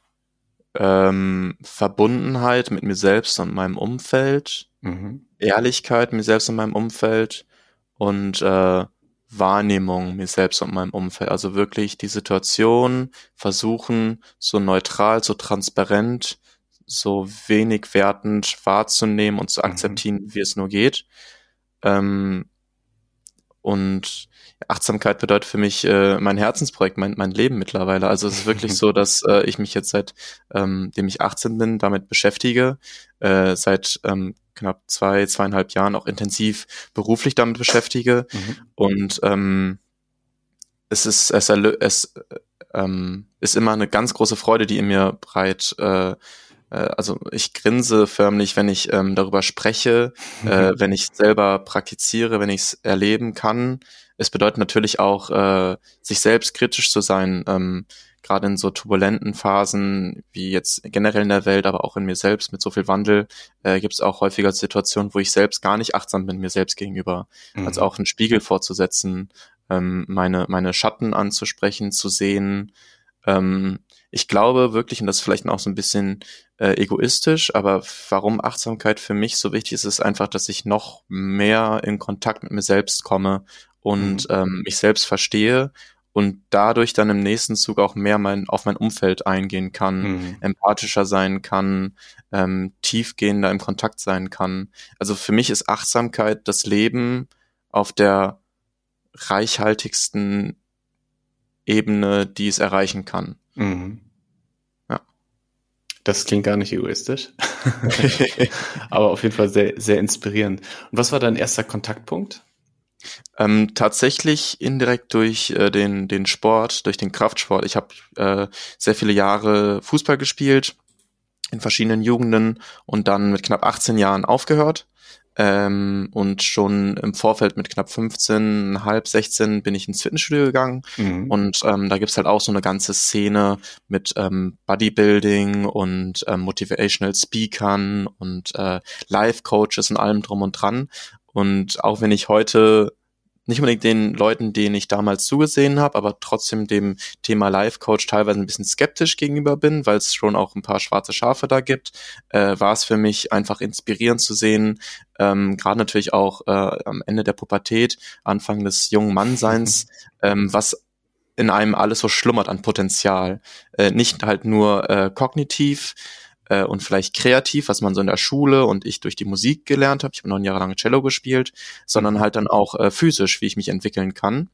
ähm, Verbundenheit mit mir selbst und meinem Umfeld, mhm. Ehrlichkeit mit mir selbst und meinem Umfeld und äh, Wahrnehmung mir selbst und meinem Umfeld. Also wirklich die Situation versuchen, so neutral, so transparent, so wenig wertend wahrzunehmen und zu mhm. akzeptieren, mhm. wie es nur geht. Ähm, und Achtsamkeit bedeutet für mich äh, mein Herzensprojekt, mein, mein Leben mittlerweile. Also es ist wirklich so, dass äh, ich mich jetzt seit ähm, dem ich 18 bin damit beschäftige, äh, seit ähm, knapp zwei, zweieinhalb Jahren auch intensiv beruflich damit beschäftige. Mhm. Und ähm, es ist, es, es ähm, ist immer eine ganz große Freude, die in mir breit äh, äh, also ich grinse förmlich, wenn ich ähm, darüber spreche, mhm. äh, wenn ich selber praktiziere, wenn ich es erleben kann. Es bedeutet natürlich auch, äh, sich selbst kritisch zu sein. Ähm, gerade in so turbulenten Phasen, wie jetzt generell in der Welt, aber auch in mir selbst mit so viel Wandel, äh, gibt es auch häufiger Situationen, wo ich selbst gar nicht achtsam bin mir selbst gegenüber. Mhm. Also auch einen Spiegel vorzusetzen, ähm, meine, meine Schatten anzusprechen, zu sehen. Ähm, ich glaube wirklich, und das ist vielleicht auch so ein bisschen äh, egoistisch, aber warum Achtsamkeit für mich so wichtig ist, ist einfach, dass ich noch mehr in Kontakt mit mir selbst komme und mhm. ähm, mich selbst verstehe und dadurch dann im nächsten Zug auch mehr mein, auf mein Umfeld eingehen kann, mhm. empathischer sein kann, ähm, tiefgehender im Kontakt sein kann. Also für mich ist Achtsamkeit das Leben auf der reichhaltigsten Ebene, die es erreichen kann. Mhm. Ja. Das klingt gar nicht egoistisch, aber auf jeden Fall sehr, sehr inspirierend. Und was war dein erster Kontaktpunkt? Ähm, tatsächlich indirekt durch äh, den, den Sport, durch den Kraftsport. Ich habe äh, sehr viele Jahre Fußball gespielt in verschiedenen Jugenden und dann mit knapp 18 Jahren aufgehört. Ähm, und schon im Vorfeld mit knapp 15, halb 16 bin ich ins Fitnessstudio gegangen. Mhm. Und ähm, da gibt's halt auch so eine ganze Szene mit ähm, Bodybuilding und ähm, Motivational Speakern und äh, Life-Coaches und allem drum und dran. Und auch wenn ich heute nicht unbedingt den Leuten, denen ich damals zugesehen habe, aber trotzdem dem Thema Life Coach teilweise ein bisschen skeptisch gegenüber bin, weil es schon auch ein paar schwarze Schafe da gibt, äh, war es für mich einfach inspirierend zu sehen, ähm, gerade natürlich auch äh, am Ende der Pubertät, Anfang des jungen Mannseins, ähm, was in einem alles so schlummert an Potenzial. Äh, nicht halt nur äh, kognitiv, äh, und vielleicht kreativ, was man so in der Schule und ich durch die Musik gelernt habe. Ich habe neun Jahre lang Cello gespielt, sondern mhm. halt dann auch äh, physisch, wie ich mich entwickeln kann.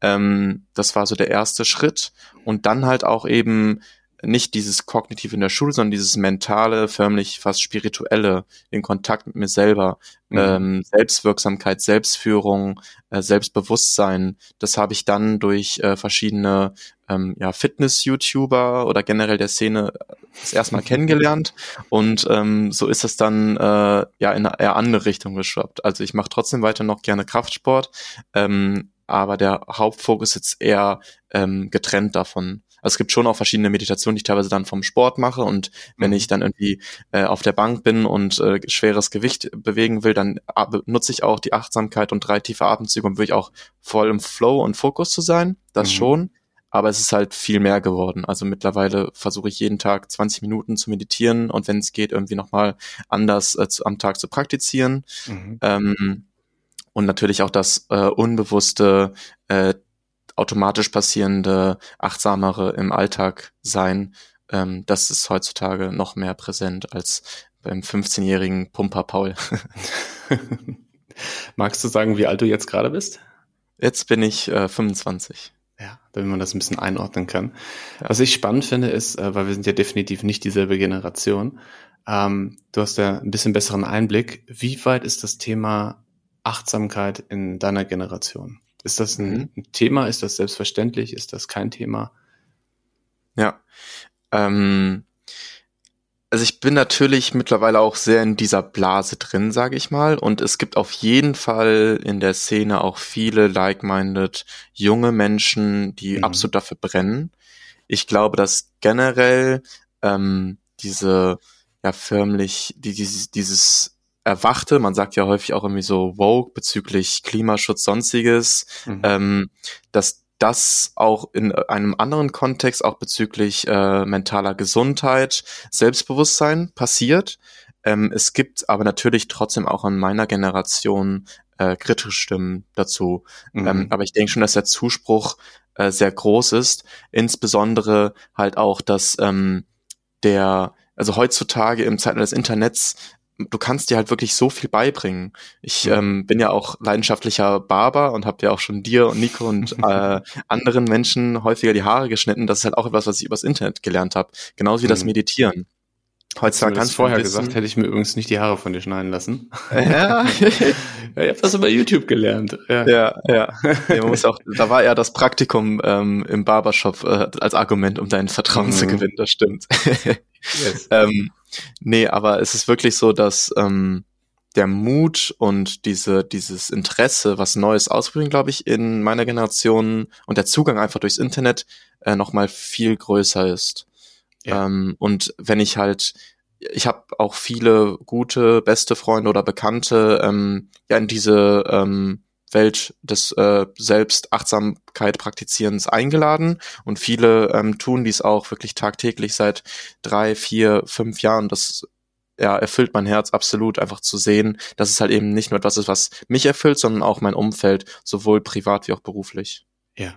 Ähm, das war so der erste Schritt und dann halt auch eben nicht dieses kognitive in der Schule, sondern dieses mentale, förmlich fast spirituelle in Kontakt mit mir selber, mhm. ähm, Selbstwirksamkeit, Selbstführung, äh, Selbstbewusstsein. Das habe ich dann durch äh, verschiedene ähm, ja, Fitness-YouTuber oder generell der Szene äh, das erstmal kennengelernt und ähm, so ist es dann äh, ja in eine eher andere Richtung geschwappt. Also ich mache trotzdem weiter noch gerne Kraftsport, ähm, aber der Hauptfokus ist jetzt eher ähm, getrennt davon. Also es gibt schon auch verschiedene Meditationen, die ich teilweise dann vom Sport mache und wenn mhm. ich dann irgendwie äh, auf der Bank bin und äh, schweres Gewicht bewegen will, dann nutze ich auch die Achtsamkeit und drei tiefe Atemzüge, um wirklich auch voll im Flow und Fokus zu sein. Das mhm. schon. Aber es ist halt viel mehr geworden. Also mittlerweile versuche ich jeden Tag 20 Minuten zu meditieren und wenn es geht, irgendwie nochmal anders äh, zu, am Tag zu praktizieren. Mhm. Ähm, und natürlich auch das äh, unbewusste, äh, automatisch passierende, achtsamere im Alltag sein. Ähm, das ist heutzutage noch mehr präsent als beim 15-jährigen Pumper Paul. Magst du sagen, wie alt du jetzt gerade bist? Jetzt bin ich äh, 25. Ja, damit man das ein bisschen einordnen kann. Ja. Was ich spannend finde, ist, äh, weil wir sind ja definitiv nicht dieselbe Generation, ähm, du hast ja ein bisschen besseren Einblick. Wie weit ist das Thema Achtsamkeit in deiner Generation? Ist das ein, mhm. Thema? Ist das selbstverständlich? Ist das kein Thema? Ja. Ähm, also ich bin natürlich mittlerweile auch sehr in dieser Blase drin, sage ich mal. Und es gibt auf jeden Fall in der Szene auch viele like-minded junge Menschen, die mhm. absolut dafür brennen. Ich glaube, dass generell ähm, diese ja förmlich die, dieses, dieses erwachte, man sagt ja häufig auch irgendwie so woke bezüglich Klimaschutz, sonstiges, mhm. ähm, dass das auch in einem anderen Kontext, auch bezüglich äh, mentaler Gesundheit, Selbstbewusstsein passiert. Ähm, es gibt aber natürlich trotzdem auch in meiner Generation äh, kritische Stimmen dazu. Mhm. Ähm, aber ich denke schon, dass der Zuspruch äh, sehr groß ist. Insbesondere halt auch, dass ähm, der, also heutzutage im Zeitalter des Internets du kannst dir halt wirklich so viel beibringen. Ich ähm, bin ja auch leidenschaftlicher Barber und habe ja auch schon dir und Nico und äh, anderen Menschen häufiger die Haare geschnitten. Das ist halt auch etwas, was ich übers Internet gelernt habe. Genauso wie das mhm. Meditieren. Heutzutage kannst du vorher wissen, gesagt, hätte ich mir übrigens nicht die Haare von dir schneiden lassen. Ja, ich habe das über YouTube gelernt. Ja, ja. ja. ja man muss auch, da war eher das Praktikum ähm, im Barbershop äh, als Argument, um dein Vertrauen mhm. zu gewinnen. Das stimmt. Yes. ähm, nee, aber es ist wirklich so, dass ähm, der Mut und diese, dieses Interesse, was Neues ausprobieren, glaube ich, in meiner Generation und der Zugang einfach durchs Internet äh, nochmal viel größer ist. Ja. Ähm, und wenn ich halt, ich habe auch viele gute, beste Freunde oder Bekannte ähm, ja in diese ähm, Welt des äh, Selbstachtsamkeit praktizierens eingeladen und viele ähm, tun dies auch wirklich tagtäglich seit drei, vier, fünf Jahren. Das ja, erfüllt mein Herz absolut, einfach zu sehen, dass es halt eben nicht nur etwas ist, was mich erfüllt, sondern auch mein Umfeld, sowohl privat wie auch beruflich. Ja.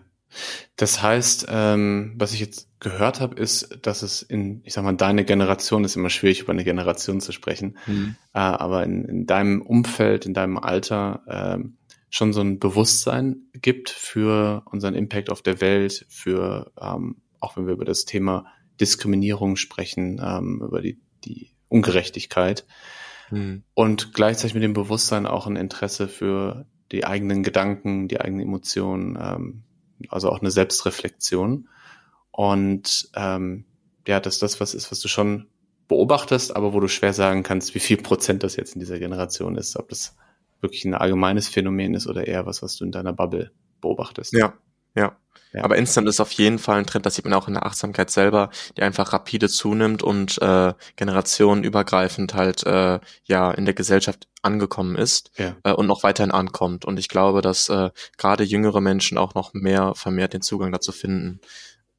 Das heißt, ähm, was ich jetzt gehört habe, ist, dass es in, ich sag mal, deine Generation ist immer schwierig, über eine Generation zu sprechen, mhm. äh, aber in, in deinem Umfeld, in deinem Alter, ähm, schon so ein Bewusstsein gibt für unseren Impact auf der Welt, für ähm, auch wenn wir über das Thema Diskriminierung sprechen, ähm, über die, die Ungerechtigkeit hm. und gleichzeitig mit dem Bewusstsein auch ein Interesse für die eigenen Gedanken, die eigenen Emotionen, ähm, also auch eine Selbstreflexion. Und ähm, ja, dass das was ist, was du schon beobachtest, aber wo du schwer sagen kannst, wie viel Prozent das jetzt in dieser Generation ist, ob das wirklich ein allgemeines Phänomen ist oder eher was, was du in deiner Bubble beobachtest. Ja, ja. Ja. Aber Instant ist auf jeden Fall ein Trend, das sieht man auch in der Achtsamkeit selber, die einfach rapide zunimmt und äh, generationenübergreifend halt äh, ja in der Gesellschaft angekommen ist ja. äh, und noch weiterhin ankommt. Und ich glaube, dass äh, gerade jüngere Menschen auch noch mehr vermehrt den Zugang dazu finden.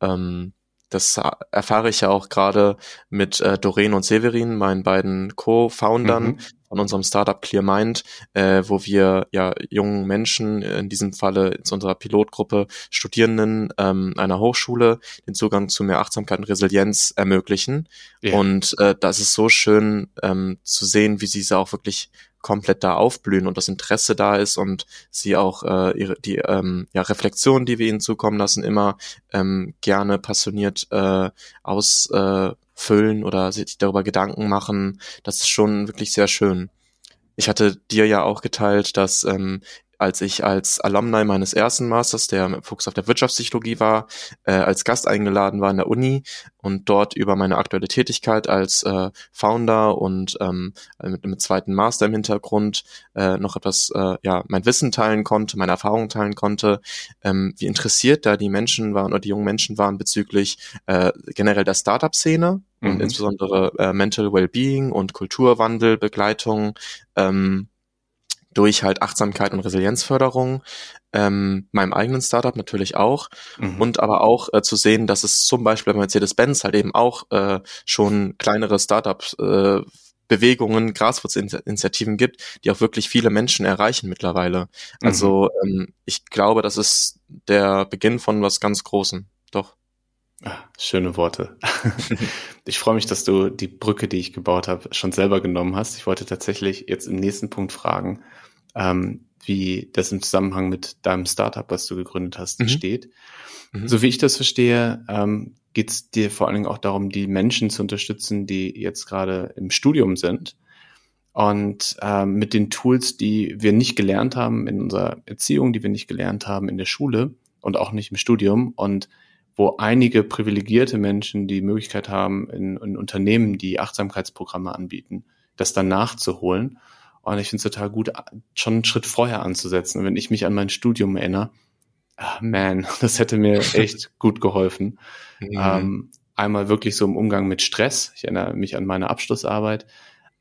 Ähm, das erfahre ich ja auch gerade mit äh, Doreen und Severin, meinen beiden Co-Foundern, mhm von unserem Startup ClearMind, äh, wo wir ja jungen Menschen, in diesem Falle zu unserer Pilotgruppe Studierenden ähm, einer Hochschule, den Zugang zu mehr Achtsamkeit und Resilienz ermöglichen. Yeah. Und äh, das ist so schön ähm, zu sehen, wie sie sie auch wirklich komplett da aufblühen und das Interesse da ist und sie auch äh, ihre die ähm, ja, Reflexion, die wir ihnen zukommen lassen, immer ähm, gerne passioniert äh, aus äh, oder sich darüber Gedanken machen. Das ist schon wirklich sehr schön. Ich hatte dir ja auch geteilt, dass ähm, als ich als Alumni meines ersten Masters, der Fokus auf der Wirtschaftspsychologie war, äh, als Gast eingeladen war in der Uni und dort über meine aktuelle Tätigkeit als äh, Founder und ähm, mit einem zweiten Master im Hintergrund äh, noch etwas, äh, ja, mein Wissen teilen konnte, meine Erfahrungen teilen konnte, ähm, wie interessiert da die Menschen waren oder die jungen Menschen waren bezüglich äh, generell der Startup-Szene mhm. und insbesondere äh, Mental Wellbeing und Kulturwandel, Begleitung, ähm, durch halt Achtsamkeit und Resilienzförderung, ähm, meinem eigenen Startup natürlich auch mhm. und aber auch äh, zu sehen, dass es zum Beispiel bei Mercedes-Benz halt eben auch äh, schon kleinere Startups äh, Bewegungen, Grassroots-Initiativen gibt, die auch wirklich viele Menschen erreichen mittlerweile. Also mhm. ähm, ich glaube, das ist der Beginn von was ganz Großem. Doch. Ah, schöne Worte. ich freue mich, dass du die Brücke, die ich gebaut habe, schon selber genommen hast. Ich wollte tatsächlich jetzt im nächsten Punkt fragen, ähm, wie das im Zusammenhang mit deinem Startup, was du gegründet hast, mhm. steht. Mhm. So wie ich das verstehe, ähm, geht es dir vor allen Dingen auch darum, die Menschen zu unterstützen, die jetzt gerade im Studium sind und ähm, mit den Tools, die wir nicht gelernt haben in unserer Erziehung, die wir nicht gelernt haben in der Schule und auch nicht im Studium und wo einige privilegierte Menschen die Möglichkeit haben, in, in Unternehmen, die Achtsamkeitsprogramme anbieten, das dann nachzuholen und ich finde es total gut, schon einen Schritt vorher anzusetzen. Und wenn ich mich an mein Studium erinnere, ah, man, das hätte mir echt gut geholfen. Mhm. Ähm, einmal wirklich so im Umgang mit Stress. Ich erinnere mich an meine Abschlussarbeit,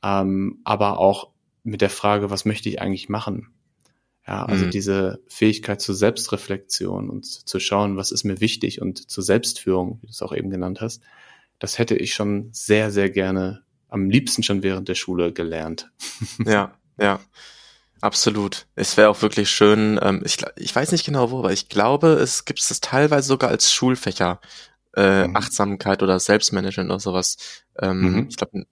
ähm, aber auch mit der Frage, was möchte ich eigentlich machen? Ja, also mhm. diese Fähigkeit zur Selbstreflexion und zu schauen, was ist mir wichtig und zur Selbstführung, wie du es auch eben genannt hast, das hätte ich schon sehr, sehr gerne am liebsten schon während der Schule gelernt. Ja, ja. Absolut. Es wäre auch wirklich schön, ähm, ich, ich weiß nicht genau wo, aber ich glaube, es gibt es teilweise sogar als Schulfächer, äh, mhm. Achtsamkeit oder Selbstmanagement oder sowas. Ähm, mhm. Ich glaube,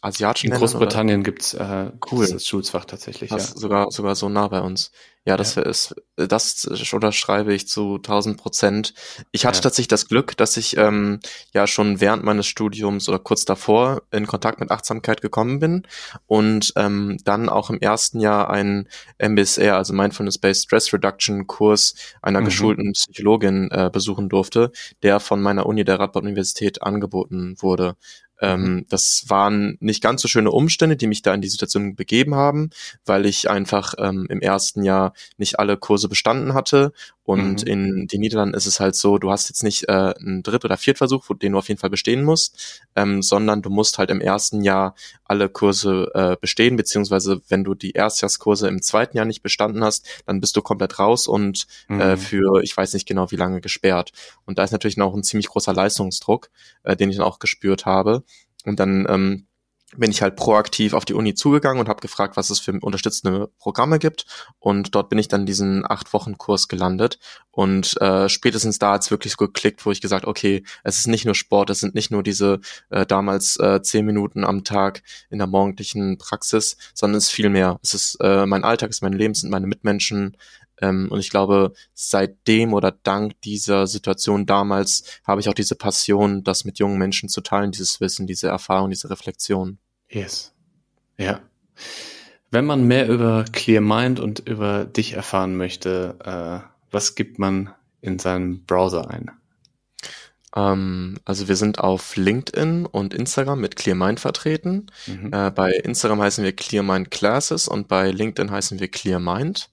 asiatischen In Großbritannien gibt's äh, cool. das Schulsfach tatsächlich. Das ja. Sogar sogar so nah bei uns. Ja, das ja. ist das unterschreibe ich zu 1000 Prozent. Ich hatte ja. tatsächlich das Glück, dass ich ähm, ja schon während meines Studiums oder kurz davor in Kontakt mit Achtsamkeit gekommen bin und ähm, dann auch im ersten Jahr einen MBSR, also Mindfulness-Based Stress Reduction Kurs einer mhm. geschulten Psychologin äh, besuchen durfte, der von meiner Uni der Radboud Universität angeboten wurde. Ähm, mhm. das waren nicht ganz so schöne Umstände, die mich da in die Situation begeben haben, weil ich einfach ähm, im ersten Jahr nicht alle Kurse bestanden hatte. Und mhm. in den Niederlanden ist es halt so, du hast jetzt nicht äh, einen Dritt- oder Viertversuch, den du auf jeden Fall bestehen musst, ähm, sondern du musst halt im ersten Jahr alle Kurse äh, bestehen, beziehungsweise wenn du die Erstjahrskurse im zweiten Jahr nicht bestanden hast, dann bist du komplett raus und äh, mhm. äh, für, ich weiß nicht genau wie lange, gesperrt. Und da ist natürlich noch ein ziemlich großer Leistungsdruck, äh, den ich dann auch gespürt habe. Und dann ähm, bin ich halt proaktiv auf die Uni zugegangen und habe gefragt, was es für unterstützende Programme gibt. Und dort bin ich dann diesen acht Wochen Kurs gelandet. Und äh, spätestens da hat's wirklich so geklickt, wo ich gesagt, okay, es ist nicht nur Sport, es sind nicht nur diese äh, damals äh, zehn Minuten am Tag in der morgendlichen Praxis, sondern es ist viel mehr. Es ist äh, mein Alltag, es ist mein Leben, es sind meine Mitmenschen. Ähm, und ich glaube, seitdem oder dank dieser Situation damals habe ich auch diese Passion, das mit jungen Menschen zu teilen, dieses Wissen, diese Erfahrung, diese Reflexion. Yes. Ja. Wenn man mehr über Clear Mind und über dich erfahren möchte, äh, was gibt man in seinem Browser ein? Ähm, also wir sind auf LinkedIn und Instagram mit Clear Mind vertreten. Mhm. Äh, bei Instagram heißen wir Clear Mind Classes und bei LinkedIn heißen wir Clear Mind.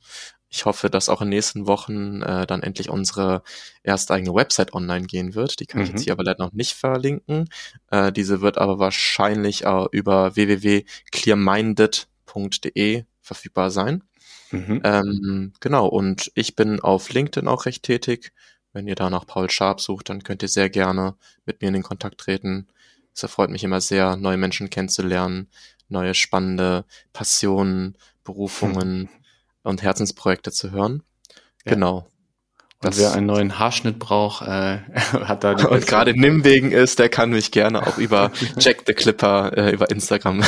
Ich hoffe, dass auch in den nächsten Wochen äh, dann endlich unsere erste eigene Website online gehen wird. Die kann mhm. ich jetzt mhm. hier aber leider noch nicht verlinken. Äh, diese wird aber wahrscheinlich äh, über www.clearminded.de verfügbar sein. Mhm. Ähm, genau, und ich bin auf LinkedIn auch recht tätig. Wenn ihr da nach Paul Sharp sucht, dann könnt ihr sehr gerne mit mir in den Kontakt treten. Es erfreut mich immer sehr, neue Menschen kennenzulernen, neue spannende Passionen, Berufungen, und Herzensprojekte zu hören. Ja. Genau. Und wer einen neuen Haarschnitt braucht, äh, hat da die Und gerade Nimwegen ist, der kann mich gerne auch über Jack the Clipper äh, über Instagram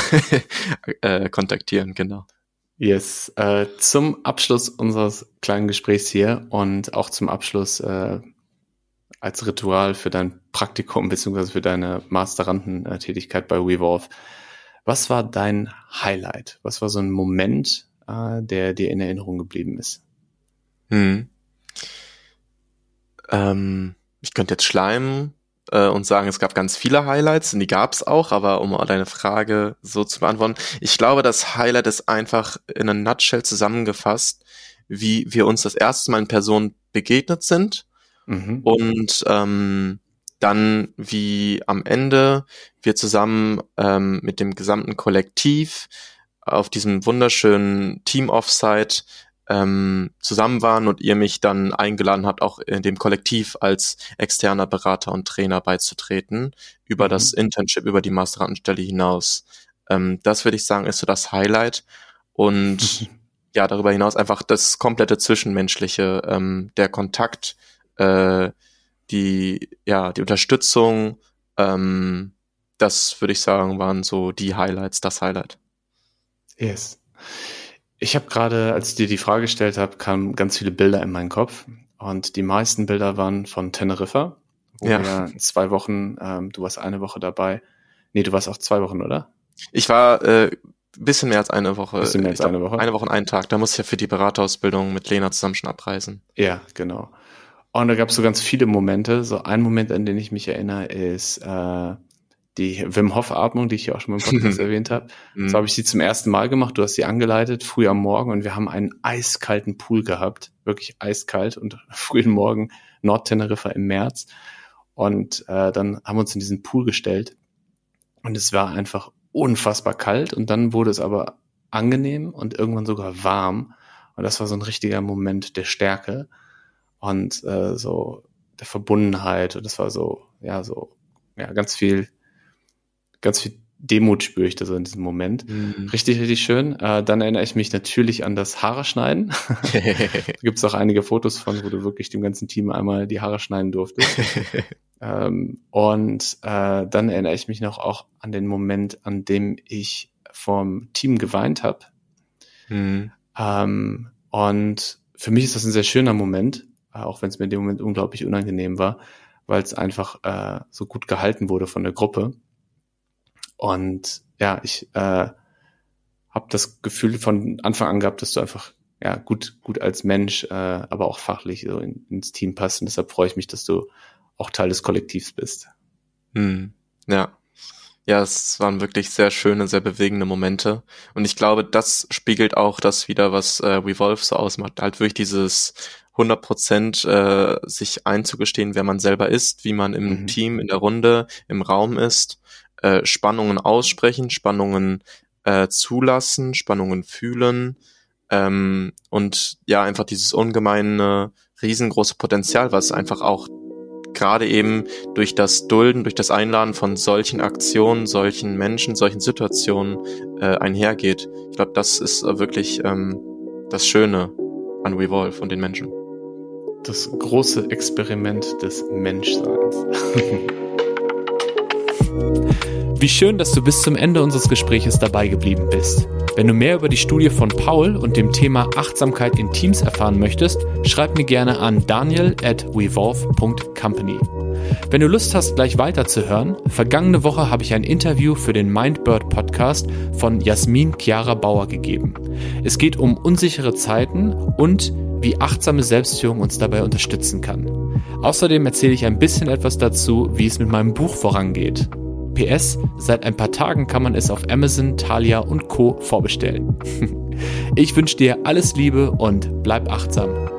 äh, kontaktieren, genau. Yes. Äh, zum Abschluss unseres kleinen Gesprächs hier und auch zum Abschluss äh, als Ritual für dein Praktikum beziehungsweise für deine Masterandentätigkeit bei WeVolve. Was war dein Highlight? Was war so ein Moment, äh, der dir in Erinnerung geblieben ist? Hm. Ähm, ich könnte jetzt schleimen äh, und sagen, es gab ganz viele Highlights und die gab es auch, aber um deine Frage so zu beantworten, ich glaube, das Highlight ist einfach in einer Nutshell zusammengefasst, wie wir uns das erste Mal in Person begegnet sind mhm. und ähm, dann wie am Ende wir zusammen ähm, mit dem gesamten Kollektiv auf diesem wunderschönen Team-Offsite ähm, zusammen waren und ihr mich dann eingeladen habt, auch in dem Kollektiv als externer Berater und Trainer beizutreten, über mhm. das Internship, über die Masterandenstelle hinaus. Ähm, das würde ich sagen, ist so das Highlight. Und ja, darüber hinaus einfach das komplette Zwischenmenschliche, ähm, der Kontakt, äh, die, ja, die Unterstützung, ähm, das würde ich sagen, waren so die Highlights, das Highlight. Yes. Ich habe gerade, als ich dir die Frage gestellt habe, kamen ganz viele Bilder in meinen Kopf. Und die meisten Bilder waren von Teneriffa, wo ja. wir zwei Wochen, ähm, du warst eine Woche dabei. Nee, du warst auch zwei Wochen, oder? Ich war äh, bisschen mehr als eine Woche. Bisschen mehr als eine Woche. Eine Woche und einen Tag. Da muss ich ja für die Beraterausbildung mit Lena zusammen schon abreisen. Ja, genau. Und da gab es so ganz viele Momente. So ein Moment, an den ich mich erinnere, ist äh, die Wim Hof Atmung, die ich ja auch schon mal im Podcast erwähnt habe. Mhm. So habe ich sie zum ersten Mal gemacht. Du hast sie angeleitet, früh am Morgen und wir haben einen eiskalten Pool gehabt. Wirklich eiskalt und frühen Morgen Nordteneriffa im März. Und äh, dann haben wir uns in diesen Pool gestellt und es war einfach unfassbar kalt und dann wurde es aber angenehm und irgendwann sogar warm. Und das war so ein richtiger Moment der Stärke und äh, so der Verbundenheit. Und das war so, ja, so, ja, ganz viel ganz viel Demut spüre ich da so in diesem Moment. Mhm. Richtig, richtig schön. Äh, dann erinnere ich mich natürlich an das Haare schneiden. da gibt es auch einige Fotos von, wo du wirklich dem ganzen Team einmal die Haare schneiden durftest. ähm, und äh, dann erinnere ich mich noch auch an den Moment, an dem ich vom Team geweint habe. Mhm. Ähm, und für mich ist das ein sehr schöner Moment, äh, auch wenn es mir in dem Moment unglaublich unangenehm war, weil es einfach äh, so gut gehalten wurde von der Gruppe. Und ja, ich äh, habe das Gefühl von Anfang an gehabt, dass du einfach ja gut gut als Mensch, äh, aber auch fachlich so in, ins Team passt. Und deshalb freue ich mich, dass du auch Teil des Kollektivs bist. Hm, ja. Ja, es waren wirklich sehr schöne, sehr bewegende Momente. Und ich glaube, das spiegelt auch das wieder, was äh, Revolve so ausmacht. Halt wirklich dieses 100 Prozent äh, sich einzugestehen, wer man selber ist, wie man im mhm. Team, in der Runde, im Raum ist äh, Spannungen aussprechen, Spannungen äh, zulassen, Spannungen fühlen ähm, und ja, einfach dieses ungemeine, riesengroße Potenzial, was einfach auch gerade eben durch das Dulden, durch das Einladen von solchen Aktionen, solchen Menschen, solchen Situationen äh, einhergeht. Ich glaube, das ist wirklich ähm, das Schöne an Revolve und den Menschen. Das große Experiment des Menschseins. Wie schön, dass du bis zum Ende unseres Gespräches dabei geblieben bist. Wenn du mehr über die Studie von Paul und dem Thema Achtsamkeit in Teams erfahren möchtest, schreib mir gerne an daniel at wevolve.company. Wenn du Lust hast, gleich weiterzuhören, vergangene Woche habe ich ein Interview für den Mindbird Podcast von Jasmin Chiara Bauer gegeben. Es geht um unsichere Zeiten und wie achtsame Selbstführung uns dabei unterstützen kann. Außerdem erzähle ich ein bisschen etwas dazu, wie es mit meinem Buch vorangeht. PS, seit ein paar Tagen kann man es auf Amazon, Thalia und Co. vorbestellen. ich wünsche dir alles Liebe und bleib achtsam.